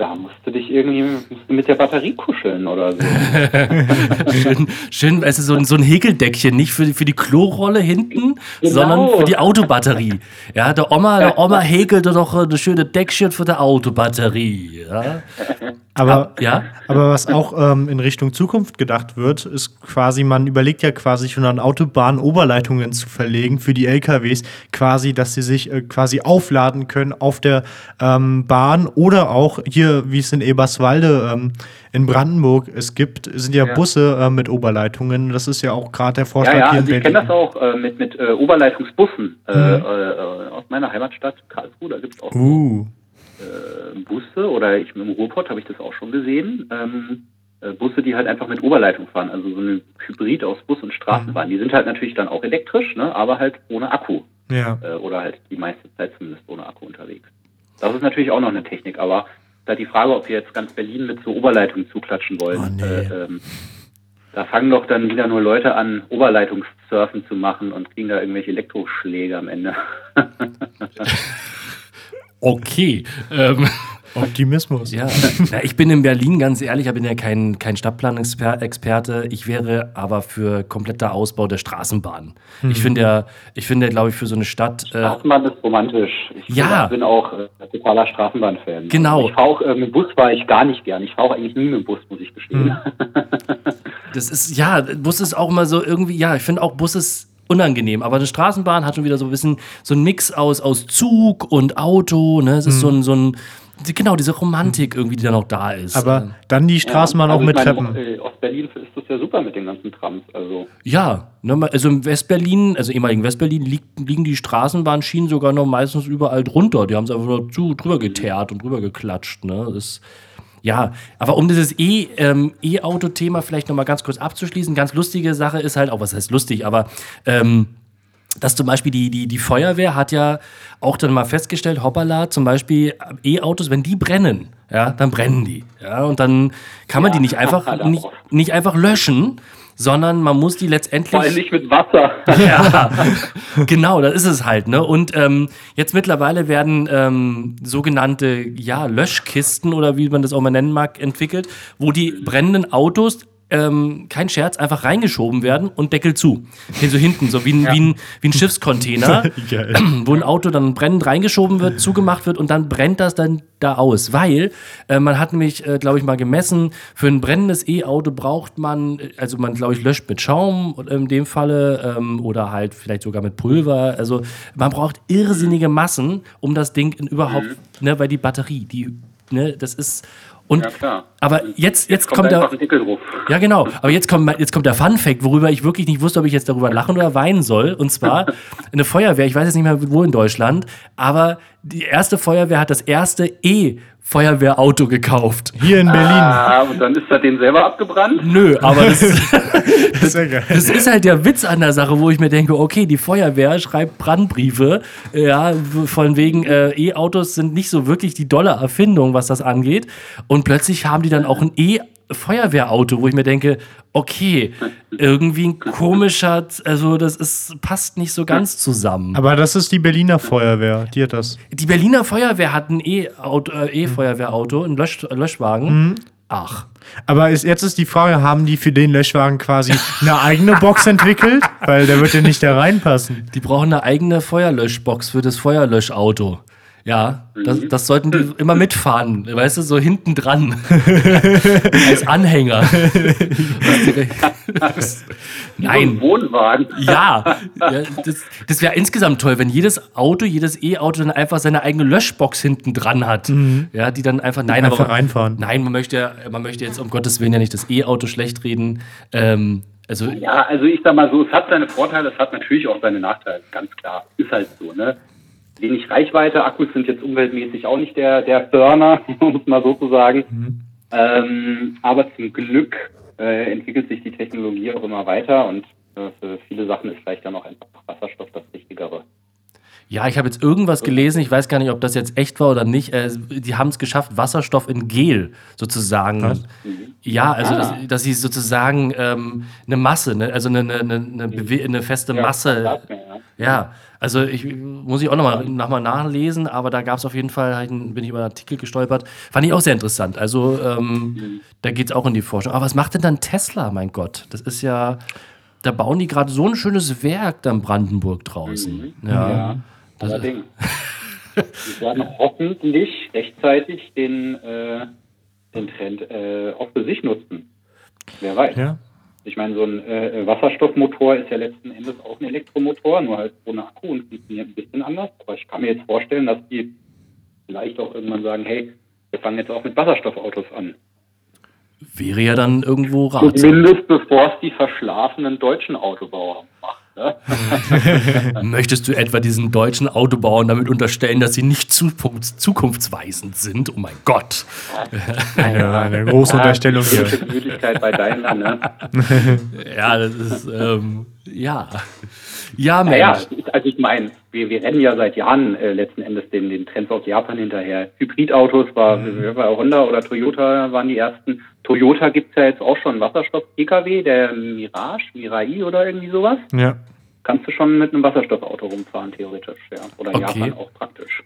da musst du dich irgendwie mit der Batterie kuscheln oder so. schön, schön, es ist so ein, so ein Häkeldeckchen, nicht für, die- für die Klorolle hinten, Genau. sondern für die Autobatterie. Ja, der Oma, der Oma häkelte doch eine schöne Deckchen für die Autobatterie. Ja, Aber, ja? aber was auch ähm, in Richtung Zukunft gedacht wird, ist quasi, man überlegt ja quasi schon an Autobahnen Oberleitungen zu verlegen für die LKWs, quasi, dass sie sich äh, quasi aufladen können auf der ähm, Bahn oder auch hier, wie es in Eberswalde ähm, in Brandenburg es gibt, sind ja, Ja. Busse äh, mit Oberleitungen. Das ist ja auch gerade der Vorschlag Ja, ja, hier also in ich kenne das auch äh, mit, mit äh, Oberleitungsbussen äh, Mhm. äh, aus meiner Heimatstadt Karlsruhe. Da gibt es auch Uh, Busse oder ich im Ruhrpott habe ich das auch schon gesehen. Ähm, äh, Busse, die halt einfach mit Oberleitung fahren, also so ein Hybrid aus Bus und Straßenbahn. Die sind halt natürlich dann auch elektrisch, ne, aber halt ohne Akku ja. äh, oder halt die meiste Zeit zumindest ohne Akku unterwegs. Das ist natürlich auch noch eine Technik, aber da die Frage, ob wir jetzt ganz Berlin mit so Oberleitungen zuklatschen wollen. Oh, nee. äh, ähm, da fangen doch dann wieder nur Leute an, Oberleitungssurfen zu machen und kriegen da irgendwelche Elektroschläge am Ende. Okay. Ähm, Optimismus. ja. Na, ich bin in Berlin, ganz ehrlich, ich bin ja kein, kein Stadtplanexperte. Ich wäre aber für kompletter Ausbau der Straßenbahn. Ich finde ja, ich finde, glaube ich, für so eine Stadt. Äh, Straßenbahn ist romantisch. Ich Ja. bin auch äh, totaler Straßenbahn-Fan. Genau. Ich fahre auch äh, mit dem Bus fahre ich gar nicht gern. Ich fahre auch eigentlich nie mit dem Bus, muss ich gestehen. Das ist, ja, Bus ist auch immer so irgendwie, ja, ich finde auch Bus ist unangenehm, aber eine Straßenbahn hat schon wieder so ein bisschen so ein Mix aus, aus Zug und Auto, ne? Es ist so ein, so ein, genau, diese Romantik irgendwie, die da noch da ist. Aber dann die Straßenbahn Ja, auch also mit meine, Treppen. Ostberlin ist das ja super mit den ganzen Trams. Also Ja, ne, also in Westberlin, also ehemaligen Westberlin, liegen die Straßenbahnschienen sogar noch meistens überall drunter. Die haben es einfach nur zu, drüber geteert und drüber geklatscht. Ne? Das, ja, aber um dieses E- ähm, E-Auto-Thema vielleicht nochmal ganz kurz abzuschließen, ganz lustige Sache ist halt, auch was heißt lustig, aber ähm, dass zum Beispiel die, die, die Feuerwehr hat ja auch dann mal festgestellt, hoppala, zum Beispiel E-Autos, wenn die brennen, ja, dann brennen die. Ja, und dann kann man Ja, die nicht einfach, nicht, nicht einfach löschen, sondern man muss die letztendlich. vor allem nicht mit Wasser. Ja, genau, das ist es halt. Ne? Und ähm, jetzt mittlerweile werden ähm, sogenannte ja, Löschkisten oder wie man das auch mal nennen mag, entwickelt, wo die brennenden Autos, ähm, kein Scherz, einfach reingeschoben werden und Deckel zu. Den so hinten, so wie ein, wie ein, wie ein Schiffscontainer, wo ein Auto dann brennend reingeschoben wird, zugemacht wird und dann brennt das dann da aus. Weil äh, man hat nämlich, äh, glaube ich, mal gemessen, für ein brennendes E-Auto braucht man, äh, also man, glaube ich, löscht mit Schaum in dem Falle ähm, oder halt vielleicht sogar mit Pulver. Also man braucht irrsinnige Massen, um das Ding in überhaupt, ne, weil die Batterie, die, ne, das ist. Und, Ja, klar. aber jetzt, jetzt, Kommt kommt der. Ja, genau. Aber jetzt kommt, jetzt kommt der Fun-Fact, worüber ich wirklich nicht wusste, ob ich jetzt darüber lachen oder weinen soll. Und zwar eine Feuerwehr, ich weiß jetzt nicht mehr wo in Deutschland, aber die erste Feuerwehr hat das erste E-Feuerwehrauto gekauft. Hier in Berlin. Ah, und dann ist er den selber abgebrannt. Nö, aber das, Das ist ja geil. das ist halt der Witz an der Sache, wo ich mir denke, okay, die Feuerwehr schreibt Brandbriefe, ja, von wegen äh, E-Autos sind nicht so wirklich die dolle Erfindung, was das angeht. Und plötzlich haben die dann auch ein E-Feuerwehrauto, wo ich mir denke, okay, irgendwie ein komischer, also das ist, passt nicht so ganz zusammen. Aber das ist die Berliner Feuerwehr. Die hat das. Die Berliner Feuerwehr hat ein äh, E-Feuerwehrauto, einen Lösch Löschwagen. Ach. Aber ist, jetzt ist die Frage, haben die für den Löschwagen quasi eine eigene Box entwickelt? Weil der wird ja nicht da reinpassen. Die brauchen eine eigene Feuerlöschbox für das Feuerlöschauto. Ja, das, das sollten die immer mitfahren, weißt du, so hinten dran. Als Anhänger. Nein. Wohnwagen. Ja, ja das, das wäre insgesamt toll, wenn jedes Auto, jedes E-Auto dann einfach seine eigene Löschbox hinten dran hat. Ja, die dann einfach, nein, Einfach aber, reinfahren. nein, man möchte, ja- man möchte jetzt um Gottes Willen ja nicht das E-Auto schlecht reden. Ähm, also, Ja, also ich sag mal so, es hat seine Vorteile, es hat natürlich auch seine Nachteile, ganz klar. Ist halt so, ne? Wenig Reichweite, Akkus sind jetzt umweltmäßig auch nicht der, der Burner, um es mal so zu sagen. Ähm, aber zum Glück äh, entwickelt sich die Technologie auch immer weiter und äh, für viele Sachen ist vielleicht dann auch einfach Wasserstoff das Richtigere. Ja, ich habe jetzt irgendwas gelesen, ich weiß gar nicht, ob das jetzt echt war oder nicht. Äh, die haben es geschafft, Wasserstoff in Gel sozusagen. Was? Ja, also Ah. dass, dass sie sozusagen ähm, eine Masse, ne, also eine, eine, eine, eine, eine feste Masse. sagt mir, ja. Ja, also ich muss ich auch nochmal noch mal nachlesen, aber da gab es auf jeden Fall, einen- bin ich über einen Artikel gestolpert. Fand ich auch sehr interessant. Also ähm, da geht es auch in die Forschung. Aber was macht denn dann Tesla, mein Gott? Das ist ja, da bauen die gerade so ein schönes Werk da in Brandenburg draußen. Ja. Ja, allerdings. Wir werden hoffentlich rechtzeitig den, äh, den Trend äh, auch für sich nutzen. Wer weiß. Ja. Ich meine, so ein äh, Wasserstoffmotor ist ja letzten Endes auch ein Elektromotor, nur halt ohne Akku und funktioniert ein bisschen anders. Aber ich kann mir jetzt vorstellen, dass die vielleicht auch irgendwann sagen, hey, wir fangen jetzt auch mit Wasserstoffautos an. Wäre ja dann irgendwo ratsam. Zumindest bevor es die verschlafenen deutschen Autobauer? Möchtest du etwa diesen deutschen Autobauern damit unterstellen, dass sie nicht zukunfts zukunftsweisend sind? Oh mein Gott. Ja, eine große Unterstellung hier. Die Möglichkeit bei Daimler, ne? Ja, das ist, ähm, ja. Ja, Mensch. Naja, also ich meine, wir, wir rennen ja seit Jahren äh, letzten Endes den, den Trends aus Japan hinterher. Hybridautos war, Mhm. war Honda oder Toyota waren die ersten. Toyota gibt's ja jetzt auch schon Wasserstoff-Pkw, der Mirage, Mirai oder irgendwie sowas. Ja. Kannst du schon mit einem Wasserstoffauto rumfahren, theoretisch, ja. Oder in Okay. Japan auch praktisch.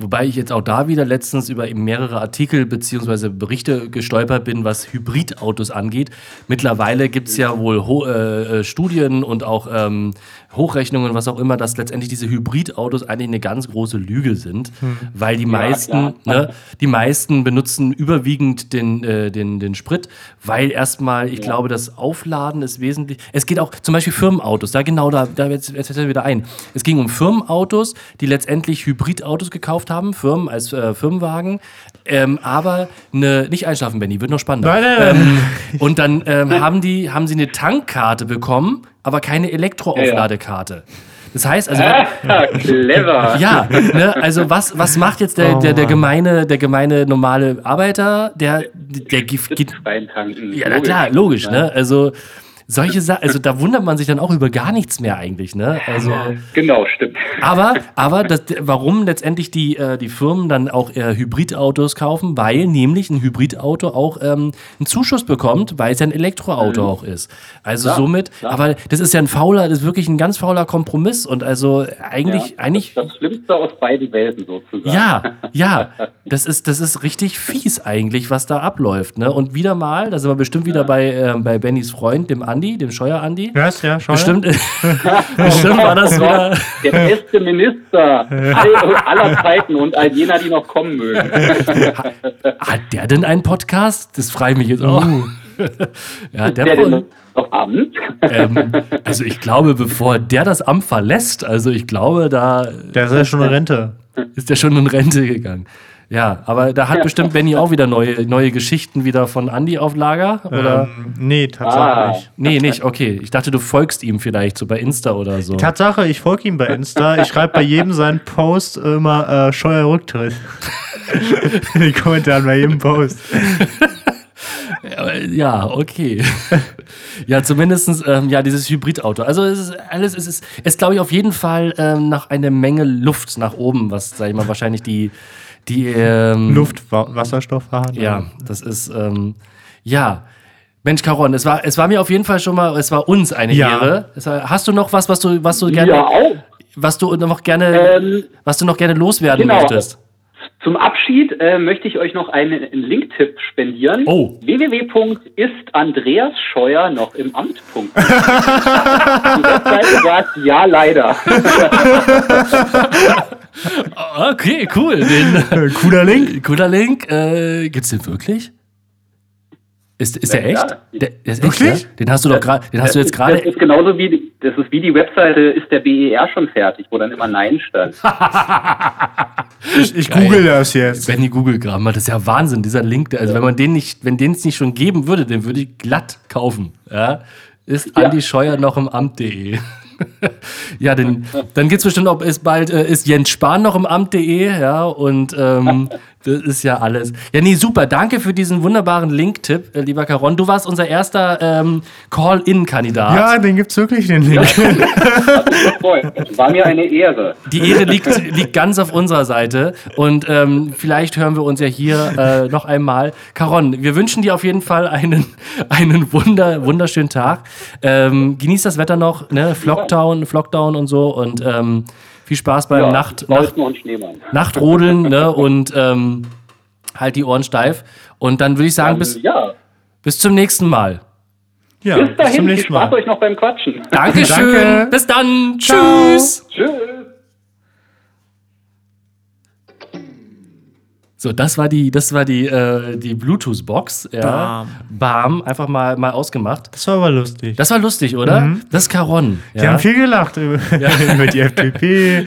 Wobei ich jetzt auch da wieder letztens über mehrere Artikel bzw. Berichte gestolpert bin, was Hybridautos angeht. Mittlerweile gibt es ja wohl Ho äh, äh, Studien und auch ähm, Hochrechnungen, was auch immer, dass letztendlich diese Hybridautos eigentlich eine ganz große Lüge sind, weil die meisten, klar. ne, die meisten benutzen überwiegend den, äh, den, den Sprit, weil erstmal, ich glaube, das Aufladen ist wesentlich. Es geht auch zum Beispiel Firmenautos, da genau da, da jetzt, jetzt fällt mir wieder ein. Es ging um Firmenautos, die letztendlich Hybridautos gekauft gekauft haben, Firmen als äh, Firmenwagen. Ähm, aber eine, nicht einschlafen, Benny, wird noch spannender. Nein, nein, nein. Ähm, und dann ähm, haben, die, haben sie eine Tankkarte bekommen, aber keine Elektroaufladekarte. Das heißt, also Ah, clever. ja, ne, also was, was macht jetzt der, Oh, der, der Mann. gemeine, der gemeine normale Arbeiter, der, der gibt, gibt Reintanken. ja, na klar, logisch, ne? Also solche Sachen, also da wundert man sich dann auch über gar nichts mehr eigentlich, ne? Also Genau, stimmt. aber, aber das, warum letztendlich die, äh, die Firmen dann auch äh, Hybridautos kaufen? Weil nämlich ein Hybridauto auch ähm, einen Zuschuss bekommt, weil es ja ein Elektroauto auch ist. Also Mhm. Klar, somit, klar. aber das ist ja ein fauler, das ist wirklich ein ganz fauler Kompromiss und also eigentlich, Ja, eigentlich. Das, das Schlimmste aus beiden Welten sozusagen. Ja, ja, das ist, das ist richtig fies eigentlich, was da abläuft. Ne? Und wieder mal, da sind wir bestimmt wieder bei, ähm, bei Bennys Freund, dem Andi, dem Scheuer-Andi. Was? Ja, schau. Bestimmt, bestimmt war das wieder. Der beste Minister all- aller Zeiten und all jener, die noch kommen mögen. Hat der denn einen Podcast? Das frage ich mich jetzt auch. ja, der, Der denn noch Amt? ähm, also ich glaube, bevor der das Amt verlässt, also ich glaube, da Der ist ja schon in Rente. ist der schon in Rente gegangen. Ja, aber da hat bestimmt Benny auch wieder neue, neue Geschichten wieder von Andy auf Lager, oder? Ähm, nee, Tatsache Ah. nicht. Nee, nicht, okay. Ich dachte, du folgst ihm vielleicht so bei Insta oder so. Tatsache, ich folge ihm bei Insta. Ich schreibe bei jedem seinen Post immer äh, Scheuer Rücktritt. In die Kommentare bei jedem Post. Ja, okay. ja, zumindestens ähm, ja, dieses Hybridauto. Also es ist alles, es ist, es glaube ich auf jeden Fall ähm, nach einer Menge Luft nach oben, was, sag ich mal, wahrscheinlich die, die ähm, Luft, Wa Wasserstoff vorhanden. Ja, das ist, ähm, ja. Mensch, Caron, es war, es war mir auf jeden Fall schon mal, es war uns eine Ja. Ehre. Es war, hast du noch was, was du, was du gerne, Ja, auch. was du noch gerne, Ähm, was du noch gerne loswerden genau. möchtest? Zum Abschied äh, möchte ich euch noch einen, einen Link-Tipp spendieren. Oh. www.istandreasscheuer noch im Amt.de. Die Webseite sagt ja leider. Okay, cool. Den, Äh, Cooler Link. cooler Link. Äh, gibt's den wirklich? Ist, ist der Ja, echt? ja. Der, der ist Wirklich? echt, ja? Den hast du doch gerade, den hast du jetzt Das gerade. ist genauso wie die, das ist wie die Webseite ist der BER schon fertig, wo dann immer Nein stand. Ich, ich google das jetzt. Benny Google Gramm, das ist ja Wahnsinn, dieser Link. Also wenn man den nicht, wenn den es nicht schon geben würde, den würde ich glatt kaufen. Ja? Ist Ja. Andi Scheuer noch im Amt.de. ja, den, dann gibt's bestimmt auch, ist bald, äh, ist Jens Spahn noch im Amt.de, ja, und ähm, das ist ja alles. Ja, nee, super, danke für diesen wunderbaren Link-Tipp, äh, lieber Caron. Du warst unser erster ähm, Call-In-Kandidat. Ja, den gibt's wirklich, den Link. War mir eine Ehre. Die Ehre liegt, liegt ganz auf unserer Seite. Und ähm, vielleicht hören wir uns ja hier äh, noch einmal. Caron, wir wünschen dir auf jeden Fall einen, einen wunder, wunderschönen Tag. Ähm, genieß das Wetter noch, ne? Flockdown, Flockdown und so. Und ähm, viel Spaß beim Ja, Nacht, Nacht, Wolken und Schneemann. Nachtrodeln ne? und ähm, halt die Ohren steif. Und dann würde ich sagen, bis, ja, bis zum nächsten Mal. Ja, bis bis zum dahin, nächsten Spaß Mal. euch noch beim Quatschen. Dankeschön. Danke. Bis dann. Ciao. Tschüss. Tschüss. So, das war die, das war die, äh, die Bluetooth-Box. Ja. Bam. Bam, einfach mal, mal ausgemacht. Das war aber lustig. Das war lustig, oder? Das ist Caron. Die Ja. haben viel gelacht über, über die FDP,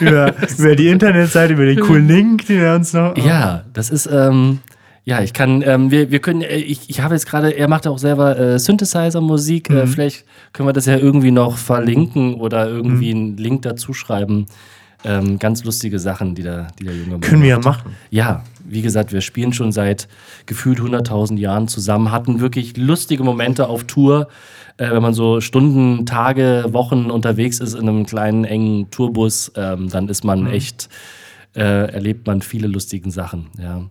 über, über die Internetseite, über den coolen Link, den er uns noch. ja, das ist, ähm, ja, ich kann, ähm, wir, wir können, äh, ich, ich habe jetzt gerade, er macht auch selber äh, Synthesizer-Musik. Äh, vielleicht können wir das ja irgendwie noch verlinken oder irgendwie einen Link dazu schreiben. Ähm, ganz lustige Sachen, die der, die der Junge macht. Können wir ja machen. Ja, wie gesagt, wir spielen schon seit gefühlt 100.000 Jahren zusammen, hatten wirklich lustige Momente auf Tour, äh, wenn man so Stunden, Tage, Wochen unterwegs ist in einem kleinen, engen Tourbus, ähm, dann ist man echt, äh, erlebt man viele lustige Sachen, ja.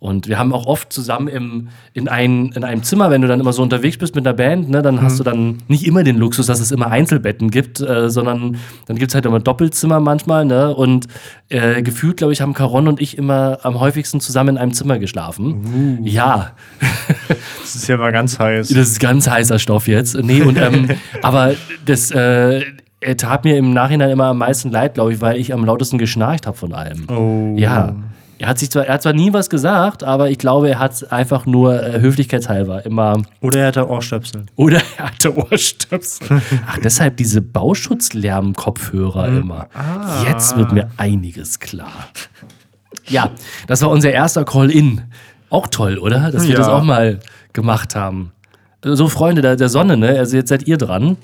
Und wir haben auch oft zusammen im, in, ein, in einem Zimmer, wenn du dann immer so unterwegs bist mit einer Band, ne, dann hast du dann nicht immer den Luxus, dass es immer Einzelbetten gibt, äh, sondern dann gibt es halt immer Doppelzimmer manchmal. Ne? Und äh, gefühlt, glaube ich, haben Caron und ich immer am häufigsten zusammen in einem Zimmer geschlafen. Ja, Das ist ja mal ganz heiß. das ist ganz heißer Stoff jetzt. Nee, und, ähm, aber das äh, er tat mir im Nachhinein immer am meisten leid, glaube ich, weil ich am lautesten geschnarcht habe von allem. Oh. Ja, Er hat sich zwar, er hat zwar nie was gesagt, aber ich glaube, er hat es einfach nur äh, höflichkeitshalber immer. Oder er hatte Ohrstöpsel. Oder er hatte Ohrstöpsel. Ach, deshalb diese Bauschutzlärm-Kopfhörer immer. Jetzt wird mir einiges klar. Ja, das war unser erster Call-In. Auch toll, oder? Dass wir Ja. das auch mal gemacht haben. So, Freunde der, der Sonne, ne? Also jetzt seid ihr dran.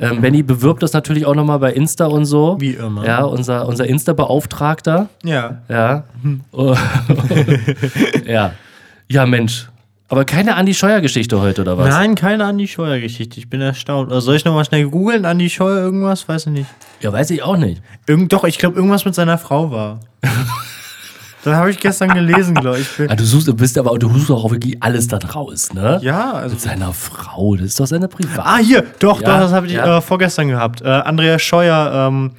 Ähm, Benny bewirbt das natürlich auch nochmal bei Insta und so. Wie immer. Ja, unser, unser Insta-Beauftragter. Ja. Ja. Ja. Ja, Mensch. Aber keine Andi Scheuer-Geschichte heute, oder was? Nein, keine Andi Scheuer-Geschichte. Ich bin erstaunt. Oder soll ich nochmal schnell googeln? Andi Scheuer irgendwas? Weiß ich nicht. Ja, weiß ich auch nicht. Irgend, doch, ich glaube, irgendwas mit seiner Frau war. das habe ich gestern gelesen, glaube ich. Ah, du suchst, bist aber, du suchst doch auch wirklich alles dann raus, ne? Ja, also. Mit seiner Frau, das ist doch seine Privat. Ah, hier, doch, Ja, doch, das habe ich ja. äh, vorgestern gehabt. Äh, Andreas Scheuer ähm,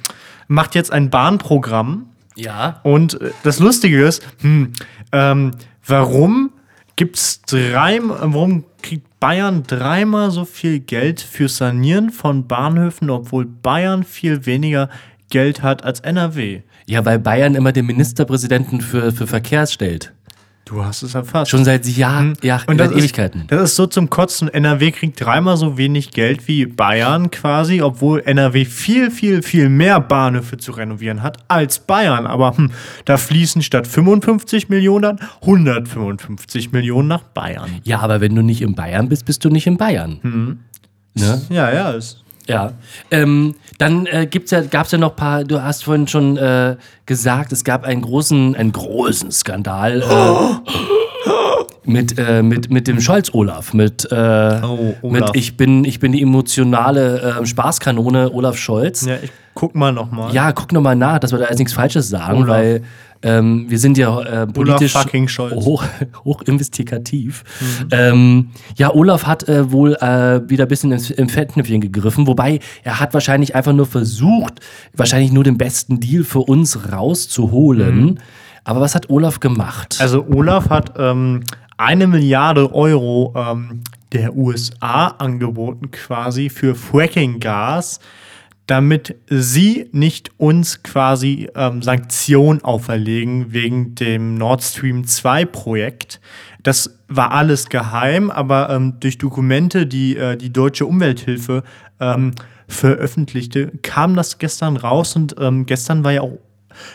macht jetzt ein Bahnprogramm. Ja. Und äh, das Lustige ist, hm, ähm, warum gibt's drei, warum kriegt Bayern dreimal so viel Geld für Sanieren von Bahnhöfen, obwohl Bayern viel weniger Geld hat als NRW? Ja, weil Bayern immer den Ministerpräsidenten für, für Verkehr stellt. Du hast es erfasst. Schon seit Jahren, ja, Hm. Und seit das Ewigkeiten. Ist, das ist so zum Kotzen. NRW kriegt dreimal so wenig Geld wie Bayern quasi, obwohl NRW viel, viel, viel mehr Bahnhöfe zu renovieren hat als Bayern. Aber hm, da fließen statt 55 Millionen 155 Millionen nach Bayern. ja, aber wenn du nicht in Bayern bist, bist du nicht in Bayern. Hm. Ne? Ja, ja, ist. Ja. Ähm, dann äh, gibt's ja, gab es ja noch ein paar, du hast vorhin schon äh, gesagt, es gab einen großen, einen großen Skandal äh, mit, äh, mit, mit dem Scholz-Olaf, mit, äh, Oh, Olaf. mit ich, bin, ich bin die emotionale äh, Spaßkanone Olaf Scholz. Ja, ich guck mal nochmal. Ja, guck nochmal nach, dass wir da jetzt nichts Falsches sagen, Olaf. weil ähm, wir sind ja äh, politisch hoch, hoch investigativ. Ähm, ja, Olaf hat äh, wohl äh, wieder ein bisschen ins, im Fettnäpfchen gegriffen, wobei er hat wahrscheinlich einfach nur versucht, wahrscheinlich nur den besten Deal für uns rauszuholen. Aber was hat Olaf gemacht? Also Olaf hat ähm, eine Milliarde Euro ähm, der USA angeboten quasi für Fracking-Gas, damit sie nicht uns quasi ähm, Sanktionen auferlegen wegen dem Nord Stream 2 Projekt. Das war alles geheim, aber ähm, durch Dokumente, die äh, die deutsche Umwelthilfe ähm, veröffentlichte, kam das gestern raus und ähm, gestern war ja auch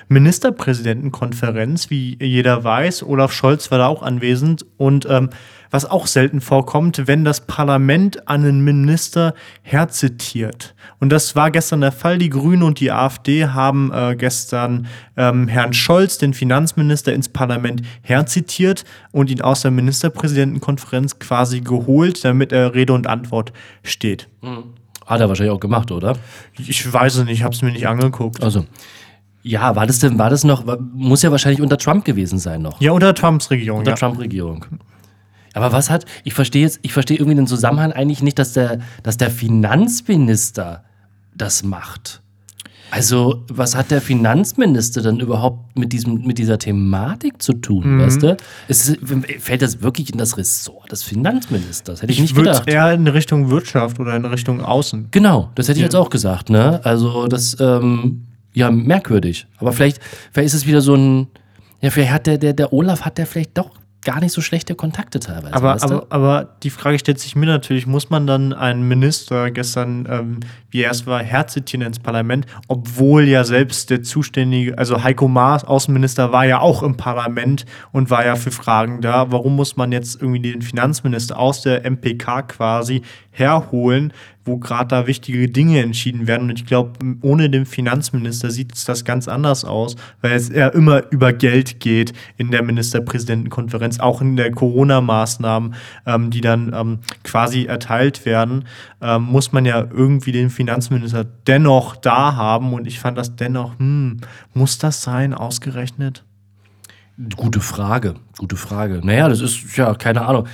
Ministerpräsidentenkonferenz, wie jeder weiß. Olaf Scholz war da auch anwesend. Und ähm, was auch selten vorkommt, wenn das Parlament einen Minister herzitiert. Und das war gestern der Fall. Die Grünen und die AfD haben äh, gestern ähm, Herrn Scholz, den Finanzminister, ins Parlament herzitiert und ihn aus der Ministerpräsidentenkonferenz quasi geholt, damit er Rede und Antwort steht. hat er wahrscheinlich auch gemacht, oder? Ich weiß es nicht, ich habe es mir nicht angeguckt. Also. Ja, war das denn, war das noch, muss ja wahrscheinlich unter Trump gewesen sein noch. Ja, unter Trumps Regierung. Unter Ja. Trump-Regierung. Aber was hat, ich verstehe jetzt, ich verstehe irgendwie den Zusammenhang eigentlich nicht, dass der, dass der Finanzminister das macht. Also, was hat der Finanzminister dann überhaupt mit, diesem, mit dieser Thematik zu tun, weißt du? Es fällt das wirklich in das Ressort des Finanzministers? Hätte ich, nicht Ich würde gedacht. eher in Richtung Wirtschaft oder in Richtung Außen. Genau, das hätte ich jetzt auch gesagt, ne? Also, das, ähm, ja, merkwürdig. Aber vielleicht, vielleicht ist es wieder so ein, ja, vielleicht hat der, der, der Olaf hat der vielleicht doch gar nicht so schlechte Kontakte teilweise. Aber, weißt du? aber, aber die Frage stellt sich mir natürlich, muss man dann einen Minister gestern, ähm, wie er es war, herzitieren ins Parlament, obwohl ja selbst der zuständige, also Heiko Maas, Außenminister, war ja auch im Parlament und war ja für Fragen da. Warum muss man jetzt irgendwie den Finanzminister aus der MPK quasi herholen, wo gerade da wichtige Dinge entschieden werden? Und ich glaube, ohne den Finanzminister sieht es das ganz anders aus, weil es eher immer über Geld geht in der Ministerpräsidentenkonferenz, auch in der Corona-Maßnahmen, ähm, die dann ähm, quasi erteilt werden, ähm, muss man ja irgendwie den Finanzminister dennoch da haben. Und ich fand das dennoch, hm, muss das sein, ausgerechnet? Gute Frage, gute Frage. Naja, das ist, ja, keine Ahnung.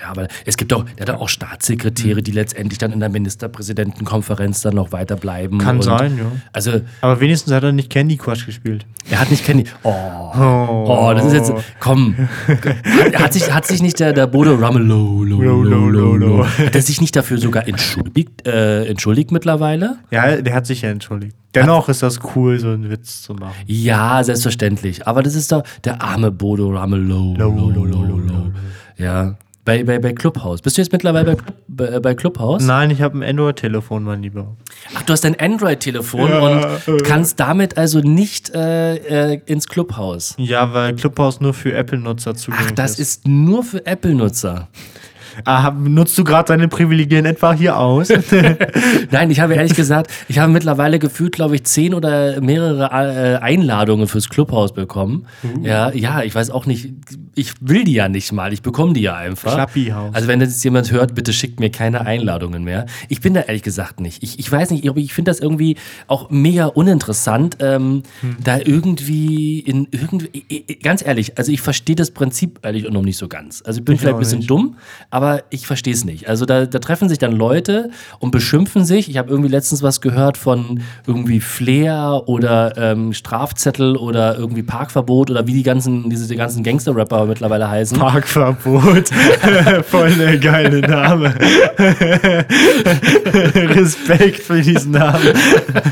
Ja, aber es gibt auch, der hat auch Staatssekretäre, die letztendlich dann in der Ministerpräsidentenkonferenz dann noch weiterbleiben. Kann und, sein, ja. Also, Aber wenigstens hat er nicht Candy Crush gespielt. er hat nicht Candy. Oh, oh, das ist jetzt. Komm. Hat, sich, hat sich nicht der, der Bodo Ramelow, lo, lo, lo, lo, lo, hat er sich nicht dafür sogar entschuldigt, äh, entschuldigt mittlerweile? Ja, der hat sich ja entschuldigt. Dennoch ist das cool, so einen Witz zu machen. Ja, selbstverständlich. Aber das ist doch der arme Bodo Ramelow. Lo, lo, lo, lo, lo, lo. Ja. Bei, bei, bei Clubhouse. Bist du jetzt mittlerweile bei, bei, bei Clubhouse? Nein, ich habe ein Android-Telefon, mein Lieber. Ach, du hast ein Android-Telefon Ja, und äh. kannst damit also nicht äh, äh, ins Clubhouse. Ja, weil Clubhouse nur für Apple-Nutzer zugänglich Ach, das ist nur für Apple-Nutzer. Ah, nutzt du gerade deine Privilegien etwa hier aus? Nein, ich habe ehrlich gesagt, ich habe mittlerweile gefühlt, glaube ich, zehn oder mehrere äh, Einladungen fürs Clubhaus bekommen. Uh. Ja, ja, ich weiß auch nicht, ich will die ja nicht mal, ich bekomme die ja einfach. Klappihaus. Also wenn jetzt jemand hört, bitte schickt mir keine Einladungen mehr. Ich bin da ehrlich gesagt nicht. Ich, ich weiß nicht, ich finde das irgendwie auch mega uninteressant, ähm, Hm. da irgendwie in irgendwie, ganz ehrlich, also ich verstehe das Prinzip ehrlich und noch nicht so ganz. Also ich bin Ich vielleicht ein bisschen nicht. dumm, aber ich verstehe es nicht. Also da, da treffen sich dann Leute und beschimpfen sich. Ich habe irgendwie letztens was gehört von irgendwie Flair oder ähm, Strafzettel oder irgendwie Parkverbot oder wie die ganzen, diese die ganzen Gangster-Rapper mittlerweile heißen. Parkverbot. Voll der geile Name. Respekt für diesen Namen.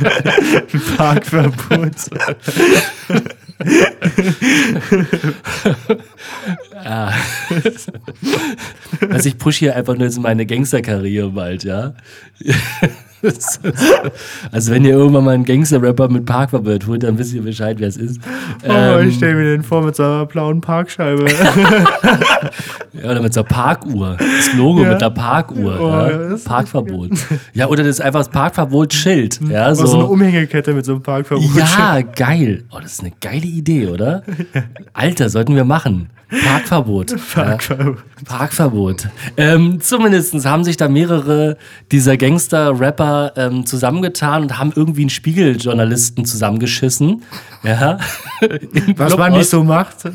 Parkverbot. Also ich pushe hier einfach nur jetzt meine Gangsterkarriere bald, ja. Also wenn ihr irgendwann mal einen Gangster-Rapper mit Parkverbot holt, dann wisst ihr Bescheid, wer es ist. Oh, Ähm, ich stelle mir den vor mit so einer blauen Parkscheibe. Ja, oder mit so einer Parkuhr. Das Logo Ja. mit der Parkuhr. Oh, ja. Parkverbot. Ja, oder das ist einfach das Parkverbot-Schild. Ja, Aber so eine so. Umhängekette mit so einem Parkverbot. Ja, geil. Oh, das ist eine geile Idee, oder? Alter, sollten wir machen. Parkverbot. Parkverbot. Ja, Parkverbot. Ähm, Zumindest haben sich da mehrere dieser Gangster-Rapper ähm, zusammengetan und haben irgendwie einen Spiegeljournalisten zusammengeschissen. Ja. Was man nicht so macht.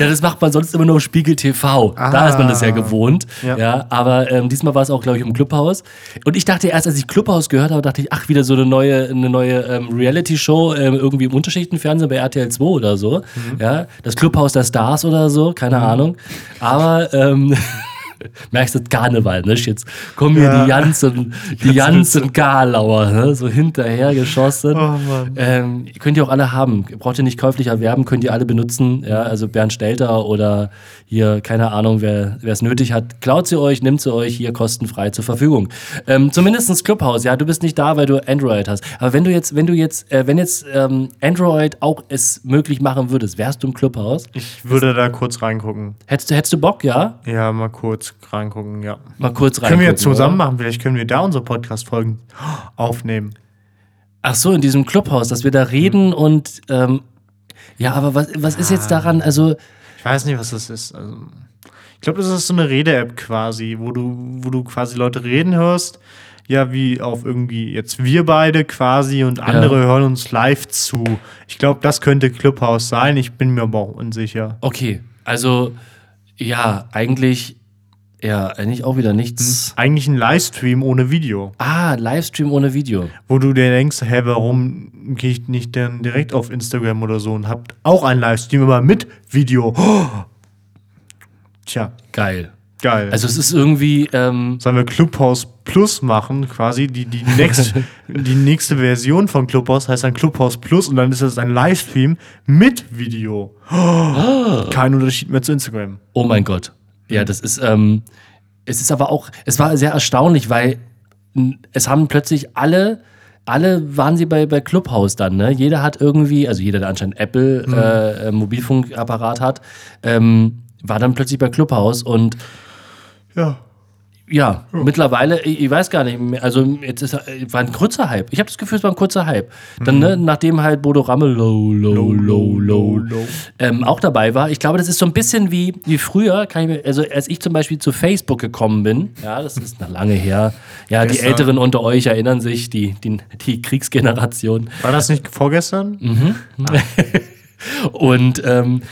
Ja, das macht man sonst immer nur auf Spiegel TV. Da Ah. ist man das ja gewohnt. Ja. Ja. aber ähm, diesmal war es auch, glaube ich, im Clubhaus. Und ich dachte erst, als ich Clubhaus gehört habe, dachte ich, ach, wieder so eine neue, eine neue ähm, Reality-Show ähm, irgendwie im Unterschichtenfernsehen bei RTL 2 oder so. Mhm. Ja, das Clubhaus der Stars oder so, keine Ahnung. Aber ähm, merkst du, Karneval, ne? Jetzt kommen hier Ja. die ganzen, die ganzen Karlauer, ne? so hinterher geschossen. Oh Mann. Ähm, könnt ihr auch alle haben. Braucht ihr nicht käuflich erwerben, könnt ihr alle benutzen. Ja, also Bernd Stelter oder hier, keine Ahnung, wer es nötig hat, klaut sie euch, nimmt sie euch hier kostenfrei zur Verfügung. Ähm, zumindestens Clubhouse, ja, du bist nicht da, weil du Android hast. Aber wenn du jetzt, wenn du jetzt, äh, wenn jetzt ähm, Android auch es möglich machen würdest, wärst du im Clubhouse? Ich würde da kurz reingucken. Hättest du, hättest du Bock, ja? Ja, mal kurz reingucken, ja. Mal kurz rein. Können wir jetzt zusammen machen? Vielleicht können wir da unsere Podcast-Folgen aufnehmen. Ach so, in diesem Clubhaus, dass wir da reden und ähm, ja, aber was, was ist jetzt daran? Also, Ich weiß nicht, was das ist. Also, ich glaube, das ist so eine Rede-App quasi, wo du, wo du quasi Leute reden hörst. Ja, wie auf irgendwie jetzt wir beide quasi und andere hören uns live zu. Ich glaube, das könnte Clubhouse sein. Ich bin mir aber auch unsicher. okay, also ja, eigentlich ja, eigentlich auch wieder nichts. Eigentlich ein Livestream ohne Video, Ah, Livestream ohne Video. wo du dir denkst, hä, warum gehe ich nicht dann direkt auf Instagram oder so und hab auch einen Livestream, aber mit Video. Oh. Tja, Geil. geil. Also es ist irgendwie, ähm, Sollen wir Clubhouse Plus machen, quasi die, die, next, die nächste Version von Clubhouse heißt dann Clubhouse Plus und dann ist das ein Livestream mit Video. Oh, kein Unterschied mehr zu Instagram. oh mein Gott. Ja, das ist, ähm, es ist aber auch, es war sehr erstaunlich, weil es haben plötzlich alle, alle waren sie bei, bei Clubhouse dann, ne? Jeder hat irgendwie, also jeder, der anscheinend Apple äh, äh, Mobilfunkapparat hat, ähm, war dann plötzlich bei Clubhouse und Ja. Ja, mittlerweile, ich, weiß gar nicht, mehr, also jetzt ist war ein kurzer Hype. Ich habe das Gefühl, es war ein kurzer Hype. Dann, ne, nachdem halt Bodo Ramelow, low, low, low, low. ähm, auch dabei war. Ich glaube, das ist so ein bisschen wie, wie früher, kann ich mir, also als ich zum Beispiel zu Facebook gekommen bin, ja, das ist noch lange her. Ja, die. Älteren unter euch erinnern sich, die, die, die Kriegsgeneration. War das nicht vorgestern? Und ähm,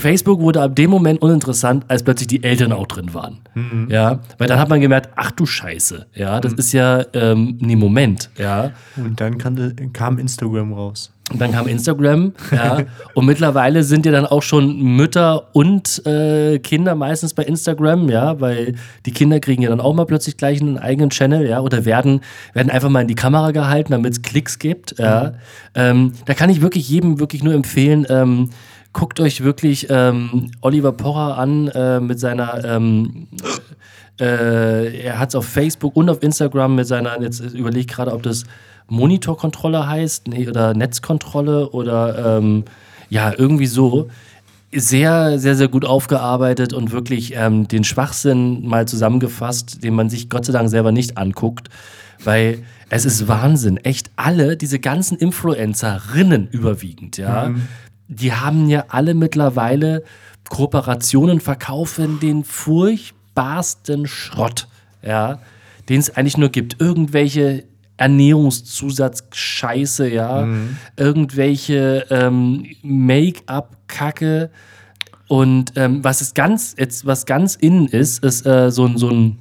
Facebook wurde ab dem Moment uninteressant, als plötzlich die Eltern auch drin waren. Mhm. Ja, weil dann hat man gemerkt, ach du Scheiße, ja, das ist ja, ähm, Moment, ja. Und dann kam, kam Instagram raus. Und dann kam Instagram, ja. und mittlerweile sind ja dann auch schon Mütter und äh, Kinder meistens bei Instagram, ja, weil die Kinder kriegen ja dann auch mal plötzlich gleich einen eigenen Channel, ja, oder werden, werden einfach mal in die Kamera gehalten, damit es Klicks gibt, ja. Ähm, da kann ich wirklich jedem wirklich nur empfehlen, ähm, guckt euch wirklich ähm, Oliver Pocher an äh, mit seiner ähm, äh, er hat es auf Facebook und auf Instagram mit seiner, jetzt überlege ich gerade, ob das Monitorkontrolle heißt, nee, oder Netzkontrolle oder ähm, ja, irgendwie so. Sehr, sehr, sehr gut aufgearbeitet und wirklich ähm, den Schwachsinn mal zusammengefasst, den man sich Gott sei Dank selber nicht anguckt, weil es ist Wahnsinn. Echt alle, diese ganzen Influencerinnen überwiegend, ja, die haben ja alle mittlerweile Kooperationen, verkaufen den furchtbarsten Schrott, ja, den es eigentlich nur gibt. Irgendwelche Ernährungszusatzscheiße, ja, irgendwelche ähm, Make-up-Kacke und ähm, was ist ganz, jetzt, was ganz innen ist, ist äh, so ein, so ein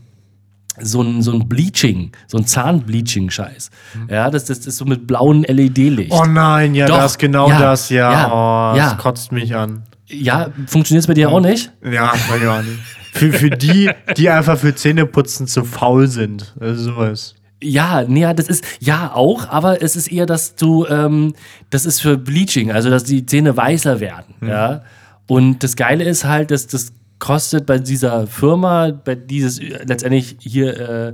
so ein, so ein Bleaching, so ein Zahnbleaching-Scheiß. Ja, das, das ist so mit blauem LED-Licht. Oh nein, ja, Doch, das genau ja, das, ja. ja, oh, das ja. kotzt mich an. Ja, funktioniert es bei dir auch nicht? Ja, ich auch nicht. Für, für die, die einfach für Zähneputzen zu faul sind. Also sowas. Ja, nee, ja, das ist ja auch, aber es ist eher, dass du, ähm, das ist für Bleaching, also dass die Zähne weißer werden. Ja. Und das Geile ist halt, dass das kostet bei dieser Firma, bei dieses äh, letztendlich hier äh,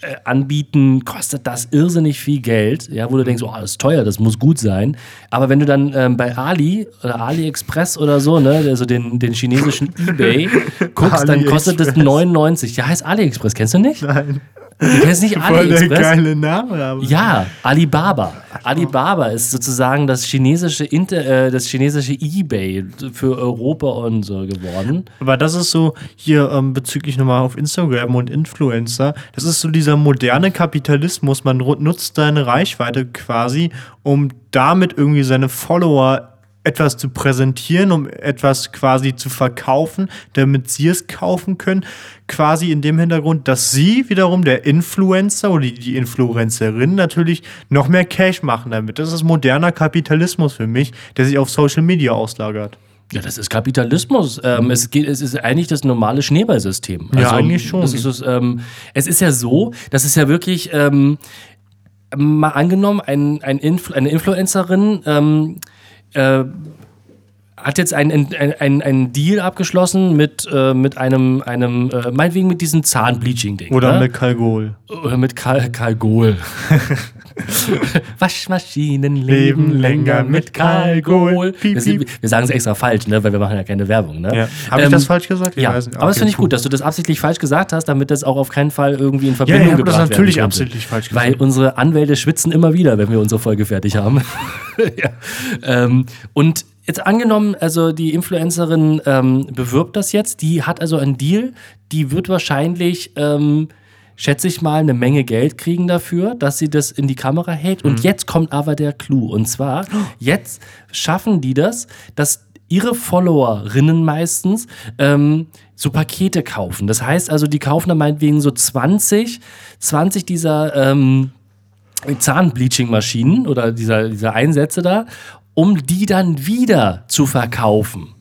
äh, anbieten, kostet das irrsinnig viel Geld, ja, wo du denkst, oh, das ist teuer, das muss gut sein. Aber wenn du dann ähm, bei Ali oder AliExpress oder so, ne, also den, den chinesischen Ebay guckst, dann kostet das AliExpress. 99. Ja, heißt AliExpress, kennst du nicht? Nein. Du kennst nicht Voll der geile Name. Aber Ja, Alibaba. Alibaba ist sozusagen das chinesische, Inter, äh, das chinesische eBay für Europa und so geworden. Aber das ist so hier ähm, bezüglich nochmal auf Instagram und Influencer. Das ist so dieser moderne Kapitalismus. Man nutzt seine Reichweite quasi, um damit irgendwie seine Follower etwas zu präsentieren, um etwas quasi zu verkaufen, damit sie es kaufen können. Quasi in dem Hintergrund, dass sie wiederum der Influencer oder die, Influencerin natürlich noch mehr Cash machen damit. Das ist moderner Kapitalismus für mich, der sich auf Social Media auslagert. Ja, das ist Kapitalismus. Ähm, es, geht, es ist eigentlich das normale Schneeballsystem. Ja, eigentlich schon. Das ist es, ähm, es ist ja so, dass es ja wirklich, ähm, mal angenommen, ein, ein Influ eine Influencerin ähm, äh, hat jetzt einen ein, ein, Deal abgeschlossen mit, äh, mit einem, einem äh, meinetwegen mit diesem Zahnbleaching-Ding. Oder ne? mit Kalgol. Oder mit Kal Kalgol. Waschmaschinen leben länger mit Kalgol. Piep, Wir, piep. wir sagen es extra falsch, ne? weil wir machen ja keine Werbung. Ne? Ja. Habe ich Ähm, das falsch gesagt? Ich Ja, weiß nicht. aber das Okay, finde ich gut, dass du das absichtlich falsch gesagt hast, damit das auch auf keinen Fall irgendwie in Ja, Verbindung ich habe das gebracht natürlich werden absichtlich falsch gesagt. Weil unsere Anwälte schwitzen immer wieder, wenn wir unsere Folge fertig haben. ja. ähm, und jetzt angenommen, also die Influencerin ähm, bewirbt das jetzt, die hat also einen Deal, die wird wahrscheinlich, ähm, schätze ich mal, eine Menge Geld kriegen dafür, dass sie das in die Kamera hält. Und jetzt kommt aber der Clou. Und zwar, jetzt schaffen die das, dass ihre Followerinnen meistens ähm, so Pakete kaufen. Das heißt also, die kaufen dann meinetwegen so 20, 20 dieser ähm, Zahnbleaching-Maschinen oder dieser, dieser Einsätze da, um die dann wieder zu verkaufen.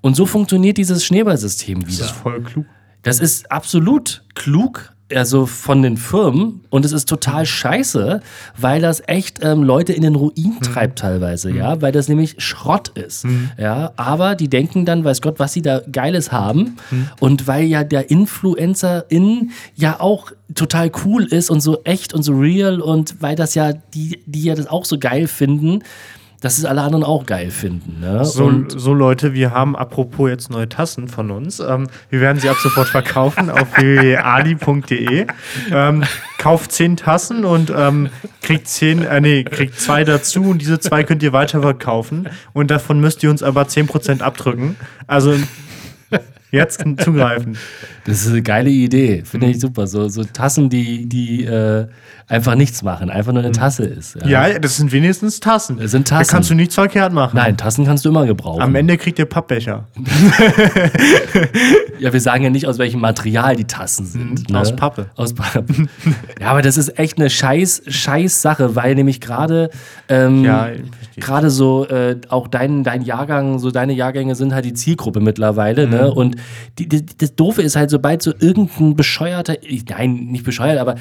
Und so funktioniert dieses Schneeballsystem wieder. Das ist voll klug. Das ist absolut klug, also von den Firmen und es ist total scheiße, weil das echt ähm, Leute in den Ruin treibt teilweise, ja, weil das nämlich Schrott ist, ja, aber die denken dann, weiß Gott, was sie da Geiles haben und weil ja der Influencerin ja auch total cool ist und so echt und so real und weil das ja die, die ja das auch so geil finden, dass es alle anderen auch geil finden, ne? So, so Leute, wir haben apropos jetzt neue Tassen von uns. Ähm, wir werden sie ab sofort verkaufen auf www.ali.de. Ähm, kauft zehn Tassen und ähm, kriegt zehn, äh, nee, kriegt zwei dazu und diese zwei könnt ihr weiterverkaufen und davon müsst ihr uns aber 10% abdrücken. Also Jetzt zugreifen. Das ist eine geile Idee. Finde ich super. So, so Tassen, die, die äh, einfach nichts machen, einfach nur eine Tasse ist. Ja, das sind wenigstens Tassen. Das sind Da Tassen. kannst du nichts verkehrt machen. Nein, Tassen kannst du immer gebrauchen. Am Ende kriegt ihr Pappbecher. Ja, wir sagen ja nicht, aus welchem Material die Tassen sind. ne? aus Pappe. Aus Pappe. ja, aber das ist echt eine scheiß, scheiß Sache, weil nämlich gerade ähm, Ja, gerade so äh, auch dein, dein Jahrgang, so deine Jahrgänge sind halt die Zielgruppe mittlerweile, Mhm. ne? Und die, die, das Doofe ist halt, sobald so irgendein bescheuerter, ich, nein, nicht bescheuert, aber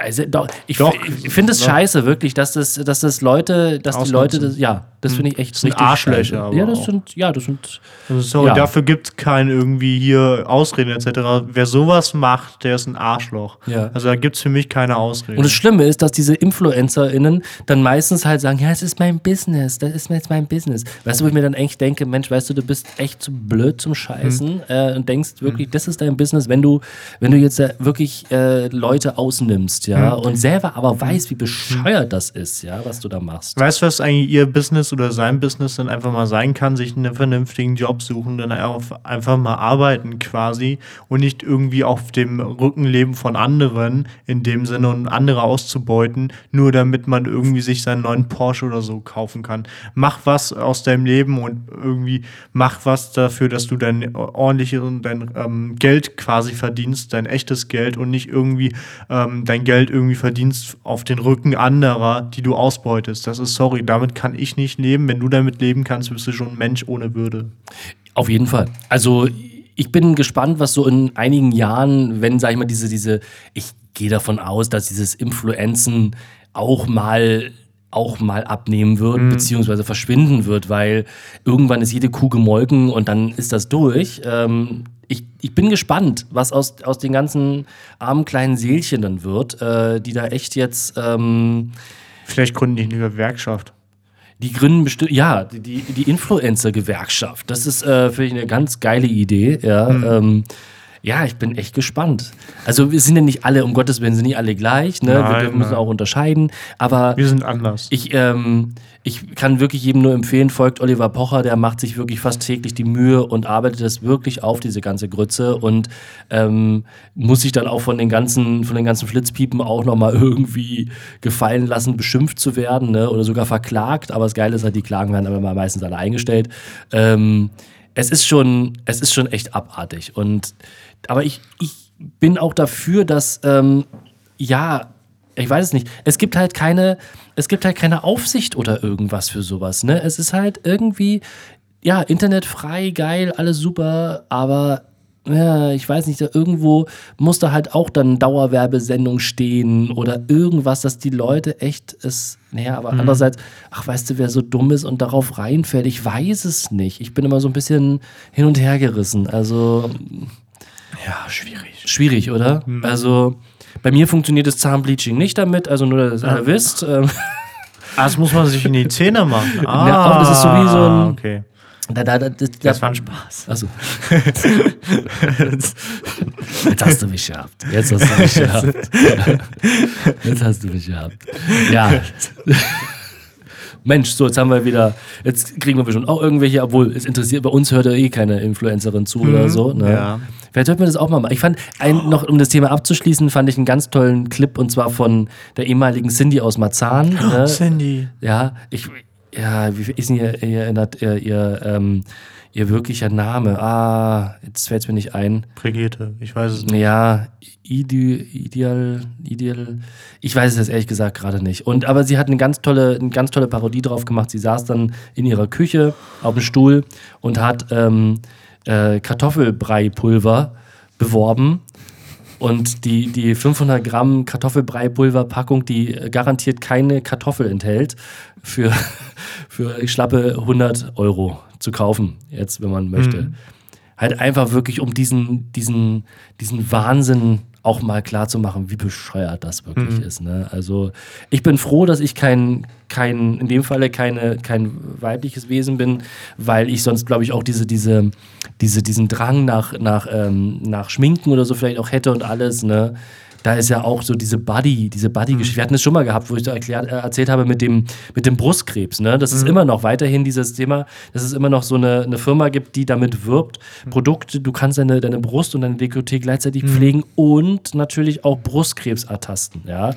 also, doch, ich, ich finde es scheiße, wirklich, dass das, dass das Leute, dass die Leute das, ja, das finde ich echt sind richtig Arschlöcher Ja, das sind, ja, das sind, Also sorry, Ja. dafür gibt es kein irgendwie hier Ausreden etc. Wer sowas macht, der ist ein Arschloch. Ja. Also da gibt es für mich keine Ausreden. Und das Schlimme ist, dass diese InfluencerInnen dann meistens halt sagen, ja, es ist mein Business, das ist jetzt mein Business. Weißt du, wo ich mir dann echt denke, Mensch, weißt du, du bist echt zu blöd zum Scheißen äh, und denkst wirklich, das ist dein Business, wenn du, wenn du jetzt äh, wirklich äh, Leute ausnimmst, ja, und selber aber weißt, wie bescheuert das ist, ja, was du da machst. Weißt du, was eigentlich ihr Business oder sein Business dann einfach mal sein kann? Sich einen vernünftigen Job suchen, dann einfach mal arbeiten quasi und nicht irgendwie auf dem Rücken leben von anderen in dem Sinne und andere auszubeuten, nur damit man irgendwie sich seinen neuen Porsche oder so kaufen kann. Mach was aus deinem Leben und irgendwie mach was dafür, dass du dein ordentliches und dein ähm, Geld quasi verdienst, dein echtes Geld und nicht irgendwie ähm, dein Geld irgendwie verdienst auf den Rücken anderer, die du ausbeutest. Das ist sorry, damit kann ich nicht leben. Wenn du damit leben kannst, bist du schon ein Mensch ohne Würde. Auf jeden Fall. Also ich bin gespannt, was so in einigen Jahren, wenn, sag ich mal, diese, diese, ich gehe davon aus, dass dieses Influenzen auch mal auch mal abnehmen wird, beziehungsweise verschwinden wird, weil irgendwann ist jede Kuh gemolken und dann ist das durch. Ähm, ich, ich bin gespannt, was aus, aus den ganzen armen kleinen Seelchen dann wird, äh, die da echt jetzt ähm, Vielleicht gründen die eine Gewerkschaft. die gründen bestimmt, ja, die, die Influencer-Gewerkschaft. Das ist äh, für mich eine ganz geile Idee. Ja, ähm, ja, ich bin echt gespannt. Also wir sind ja nicht alle, um Gottes Willen, sind nicht alle gleich. Ne? wir Nein, dürfen- müssen nein. auch unterscheiden. Aber Wir sind anders. ich, ähm, ich kann wirklich jedem nur empfehlen, folgt Oliver Pocher, der macht sich wirklich fast täglich die Mühe und arbeitet es wirklich auf, diese ganze Grütze und ähm, muss sich dann auch von den ganzen, von den ganzen Flitzpiepen auch nochmal irgendwie gefallen lassen, beschimpft zu werden ne? oder sogar verklagt. Aber das Geile ist halt, die Klagen werden aber meistens alle eingestellt. Ähm, es ist schon, es ist schon echt abartig. Und aber ich, ich bin auch dafür, dass ähm, ja, ich weiß es nicht. Es gibt halt keine, es gibt halt keine Aufsicht oder irgendwas für sowas. Ne? Es ist halt irgendwie, ja, internetfrei, geil, alles super, aber ja, ich weiß nicht, da irgendwo muss da halt auch dann Dauerwerbesendung stehen oder irgendwas, dass die Leute echt es, naja, aber andererseits, ach, weißt du, wer so dumm ist und darauf reinfällt, ich weiß es nicht. Ich bin immer so ein bisschen hin und her gerissen. Also, ja, schwierig. schwierig, oder? Also, bei mir funktioniert das Zahnbleaching nicht damit, also nur, dass ihr das alle wisst. Ähm, Ah, das muss man sich in die Zähne machen. Ah, Ja, das ist so wie so ein- Okay. Da, da, da, das, Das war ein Spaß. Achso. Jetzt hast du mich gehabt. Jetzt hast du mich gehabt. Jetzt hast du mich gehabt. Ja. Mensch, so, jetzt haben wir wieder, jetzt kriegen wir bestimmt auch irgendwelche, obwohl es interessiert, bei uns hört ja eh keine Influencerin zu oder so. Ne? ja. Vielleicht sollten wir das auch mal machen. Ich fand, ein, noch um das Thema abzuschließen, fand ich einen ganz tollen Clip und zwar von der ehemaligen Cindy aus Marzahn. ne? Sandy. Ja, ich, ja, wie ist denn ihr, ihr, ihr, ihr, ähm, ihr wirklicher Name? Ah, jetzt fällt es mir nicht ein. Brigitte, ich weiß es nicht. Ja, Ide, ideal, ideal. Ich weiß es jetzt ehrlich gesagt gerade nicht. Und aber sie hat eine ganz tolle, eine ganz tolle Parodie drauf gemacht. Sie saß dann in ihrer Küche auf dem Stuhl und hat ähm, äh, Kartoffelbreipulver beworben. Und die, die 500 Gramm Kartoffelbreipulverpackung, die garantiert keine Kartoffel enthält, für, für schlappe 100 Euro zu kaufen, jetzt, wenn man möchte. Halt einfach wirklich, um diesen, diesen, diesen Wahnsinn auch mal klar zu machen, wie bescheuert das wirklich ist. Ne? Also ich bin froh, dass ich kein, kein in dem Falle keine, kein weibliches Wesen bin, weil ich sonst, glaube ich, auch diese, diese, diese, diesen Drang nach, nach, ähm, nach Schminken oder so vielleicht auch hätte und alles. Ne? Da ist ja auch so diese Buddy, diese Buddy-Geschichte. Wir hatten es schon mal gehabt, wo ich da erklärt, äh, erzählt habe mit dem, mit dem Brustkrebs. Ne? Das ist immer noch weiterhin dieses Thema, dass es immer noch so eine, eine Firma gibt, die damit wirbt. Produkte, du kannst deine, deine Brust und deine Dekolleté gleichzeitig pflegen und natürlich auch Brustkrebs ertasten. Ja.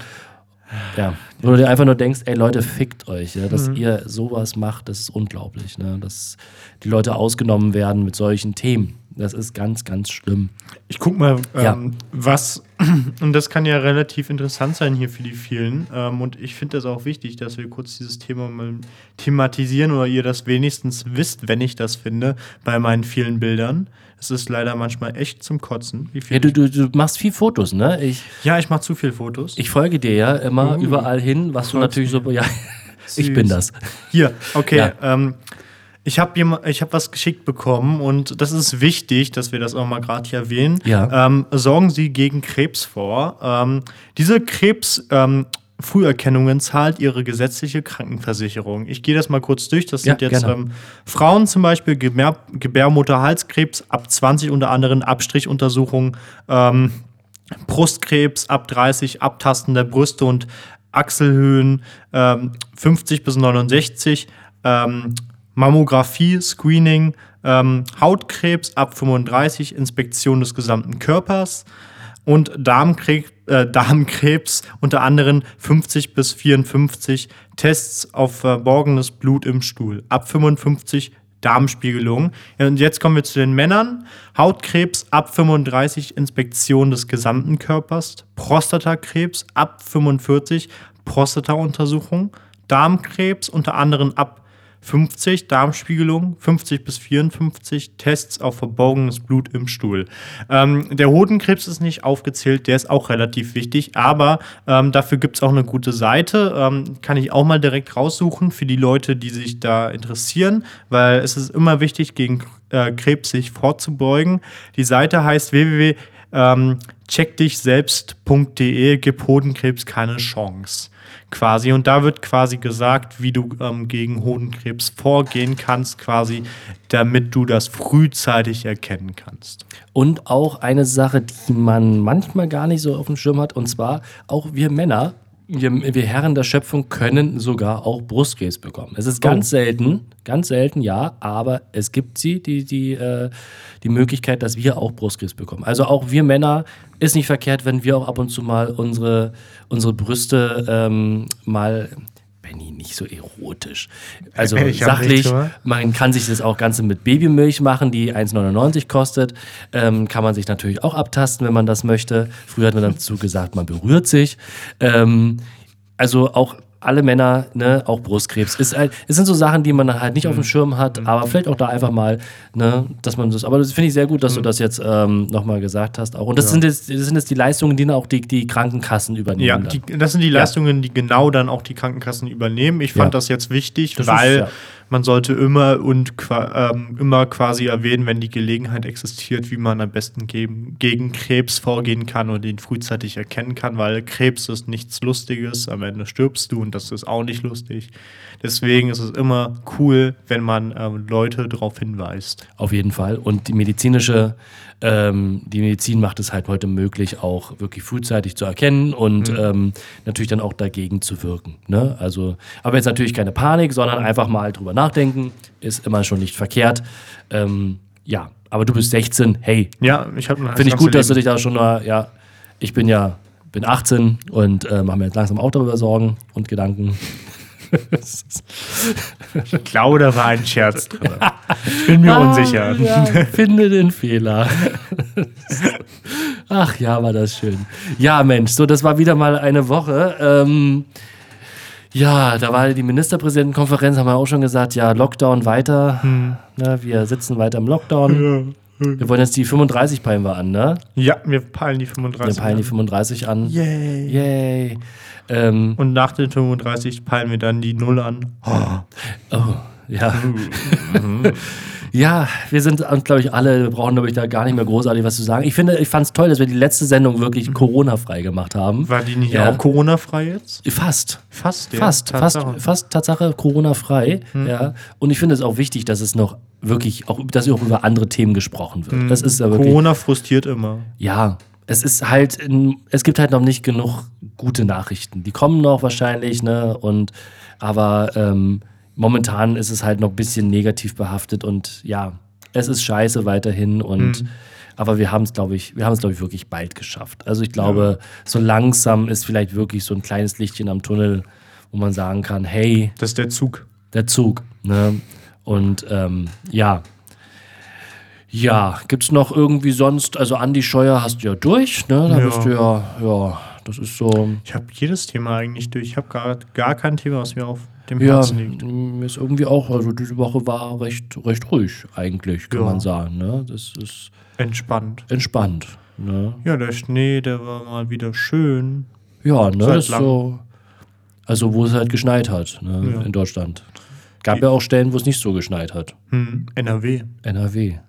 Ja, wo du dir einfach nur denkst, ey Leute, fickt euch, ja, dass ihr sowas macht, das ist unglaublich, ne? dass die Leute ausgenommen werden mit solchen Themen. Das ist ganz, ganz schlimm. Ich guck mal, ähm, Ja. was, und das kann ja relativ interessant sein hier für die vielen. Ähm, und ich finde das auch wichtig, dass wir kurz dieses Thema mal thematisieren oder ihr das wenigstens wisst, wenn ich das finde, bei meinen vielen Bildern. Es ist leider manchmal echt zum Kotzen. Ja, du, du, du machst viel Fotos, ne? Ich, ja, ich mache zu viel Fotos. ich folge dir ja immer Uh, überall hin, was du natürlich so, ja, ich bin das. Hier, okay. Ja. Ähm, ich habe ich hab was geschickt bekommen und das ist wichtig, dass wir das auch mal gerade hier erwähnen. Ja. Ähm, sorgen Sie gegen Krebs vor. Ähm, diese Krebs. Ähm, Früherkennungen zahlt ihre gesetzliche Krankenversicherung. Ich gehe das mal kurz durch. Das sind Ja, jetzt ähm, Frauen zum Beispiel, Gebär, Gebärmutterhalskrebs ab 20 unter anderem Abstrichuntersuchungen, ähm, Brustkrebs ab 30, Abtasten der Brüste und Achselhöhen ähm, 50 bis 69, ähm, Mammographie, Screening, ähm, Hautkrebs ab 35, Inspektion des gesamten Körpers und Darmkrebs, äh, Darmkrebs unter anderem 50 bis 54 Tests auf verborgenes Blut im Stuhl. Ab 55 Darmspiegelung. Und jetzt kommen wir zu den Männern. Hautkrebs ab 35 Inspektion des gesamten Körpers. Prostatakrebs ab 45 Prostatauntersuchung. Darmkrebs unter anderem ab 50 Darmspiegelung, 50 bis 54 Tests auf verborgenes Blut im Stuhl. Ähm, der Hodenkrebs ist nicht aufgezählt, der ist auch relativ wichtig, aber ähm, dafür gibt es auch eine gute Seite. Ähm, kann ich auch mal direkt raussuchen für die Leute, die sich da interessieren, weil es ist immer wichtig, gegen äh, Krebs sich vorzubeugen. Die Seite heißt www. Ähm, gib Hodenkrebs keine Chance quasi. Und da wird quasi gesagt, wie du ähm, gegen Hodenkrebs vorgehen kannst, quasi, damit du das frühzeitig erkennen kannst. Und auch eine Sache, die man manchmal gar nicht so auf dem Schirm hat, und zwar auch wir Männer, wir, wir Herren der Schöpfung können sogar auch Brustkrebs bekommen. Es ist ganz selten, ganz selten, ja, aber es gibt sie, die, die, äh, die Möglichkeit, dass wir auch Brustkrebs bekommen. Also auch wir Männer ist nicht verkehrt, wenn wir auch ab und zu mal unsere, unsere Brüste ähm, mal. Benny, nicht so erotisch. Also Ich sachlich, man kann sich das auch Ganze mit Babymilch machen, die 1,99 kostet. Ähm, kann man sich natürlich auch abtasten, wenn man das möchte. Früher hat man dazu gesagt, man berührt sich. Ähm, also auch alle Männer, ne, auch Brustkrebs. Ist halt, es sind so Sachen, die man halt nicht auf dem Schirm hat, aber vielleicht auch da einfach mal, ne, dass man das. Aber das finde ich sehr gut, dass du das jetzt ähm, nochmal gesagt hast. Auch. Und das, sind jetzt, das sind jetzt die Leistungen, die dann auch die, die Krankenkassen übernehmen. Ja, die, das sind die Leistungen, die genau dann auch die Krankenkassen übernehmen. Ich fand Ja. das jetzt wichtig, Das ist- weil ja. Man sollte immer und ähm, immer quasi erwähnen, wenn die Gelegenheit existiert, wie man am besten gegen, gegen Krebs vorgehen kann und den frühzeitig erkennen kann, weil Krebs ist nichts Lustiges. Am Ende stirbst du und das ist auch nicht lustig. Deswegen ist es immer cool, wenn man ähm, Leute darauf hinweist. Auf jeden Fall. Und die medizinische, ähm, die Medizin macht es halt heute möglich, auch wirklich frühzeitig zu erkennen und ähm, natürlich dann auch dagegen zu wirken. Ne? Also, aber jetzt natürlich keine Panik, sondern einfach mal drüber nachdenken, ist immer schon nicht verkehrt. Ähm, ja, aber du bist 16, hey, Ja, ich habe finde ich gut, dass du dich da schon mal, ja, ich bin ja, bin 18 und äh, mache mir jetzt langsam auch darüber Sorgen und Gedanken. Ich glaube, da war ein Scherz drin. Ich bin mir unsicher. Ah, Ja, finde den Fehler. Ach ja, war das schön. Ja, Mensch, so, das war wieder mal eine Woche. Ähm, ja, da war die Ministerpräsidentenkonferenz, haben wir auch schon gesagt, ja, Lockdown weiter. Ne, wir sitzen weiter im Lockdown. Wir wollen jetzt die 35 peilen wir an, ne? Ja, wir peilen die Wir 35. peilen die an. 35 an. Yay. Yay. Ähm, Und nach den 35 peilen wir dann die Null an. Oh, ja. ja, wir sind, glaube ich, alle, wir brauchen, glaube ich, da gar nicht mehr großartig was zu sagen. Ich finde, ich fand es toll, dass wir die letzte Sendung wirklich Corona-frei gemacht haben. War die nicht Ja. auch Corona-frei jetzt? Fast. Fast, ja. Fast, fast, Tatsache. fast Tatsache Corona-frei. Ja. Und ich finde es auch wichtig, dass es noch wirklich, auch, dass auch über andere Themen gesprochen wird. Das ist ja wirklich, Corona frustriert immer. ja, es ist halt, in, es gibt halt noch nicht genug gute Nachrichten. Die kommen noch wahrscheinlich, ne? Und aber ähm, momentan ist es halt noch ein bisschen negativ behaftet und ja, es ist scheiße weiterhin und Mhm. aber wir haben es, glaube ich, wir haben es, glaube ich, wirklich bald geschafft. Also ich glaube, so langsam ist vielleicht wirklich so ein kleines Lichtchen am Tunnel, wo man sagen kann, hey, Das ist der Zug. der Zug. Ne? Und ähm, ja. Ja, gibt's noch irgendwie sonst, also Andi Scheuer hast du ja durch, ne? Da Ja. bist du ja, ja, das ist so. Ich habe jedes Thema eigentlich durch. Ich habe gar, gar kein Thema, was mir auf dem Ja, Herzen liegt. mir ist irgendwie auch, also diese Woche war recht, recht ruhig eigentlich, kann Ja. man sagen. Ne? Das ist Entspannt. entspannt. Ne? Ja, der Schnee, der war mal wieder schön. Ja, ne, Seit das so. Also, wo es halt geschneit hat, ne, Ja. in Deutschland. Gab ja auch Stellen, wo es nicht so geschneit hat. Hm, NRW. NRW.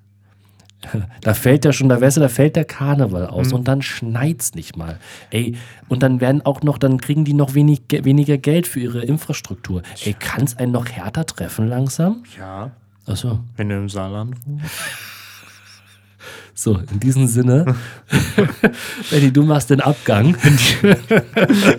Da fällt ja schon, da weißt du, da fällt der Karneval Mhm. aus und dann schneit's nicht mal. Ey, und dann werden auch noch, dann kriegen die noch wenig, ge- weniger Geld für ihre Infrastruktur. Ey, kann's einen noch härter treffen langsam? Ja. Achso. Wenn du im Saarland wohnst. So, in diesem Sinne, Benny, du machst den Abgang.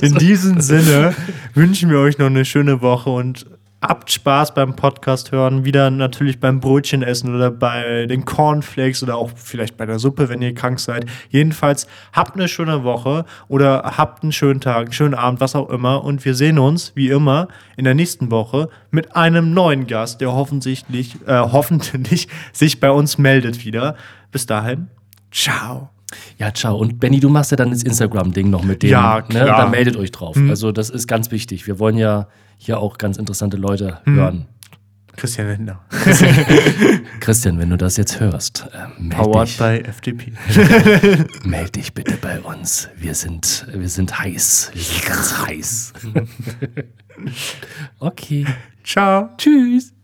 In diesem Sinne wünschen wir euch noch eine schöne Woche und habt Spaß beim Podcast hören. Wieder natürlich beim Brötchen essen oder bei den Cornflakes oder auch vielleicht bei der Suppe, wenn ihr krank seid. Jedenfalls habt eine schöne Woche oder habt einen schönen Tag, einen schönen Abend, was auch immer. Und wir sehen uns, wie immer, in der nächsten Woche mit einem neuen Gast, der hoffentlich, äh, hoffentlich sich bei uns meldet wieder. Bis dahin, ciao. Ja, ciao. Und Benny, du machst ja dann das Instagram-Ding noch mit dem. Ja, Ne? klar. Hm. Da meldet euch drauf. Also, das ist ganz wichtig. Wir wollen ja hier auch ganz interessante Leute Hm. hören. Christian Lindner. Christian, wenn du das jetzt hörst, äh, meld, Powered dich, by FDP. meld dich bitte bei uns. Wir sind, wir sind heiß. Wir sind ganz heiß. okay. Ciao. Tschüss.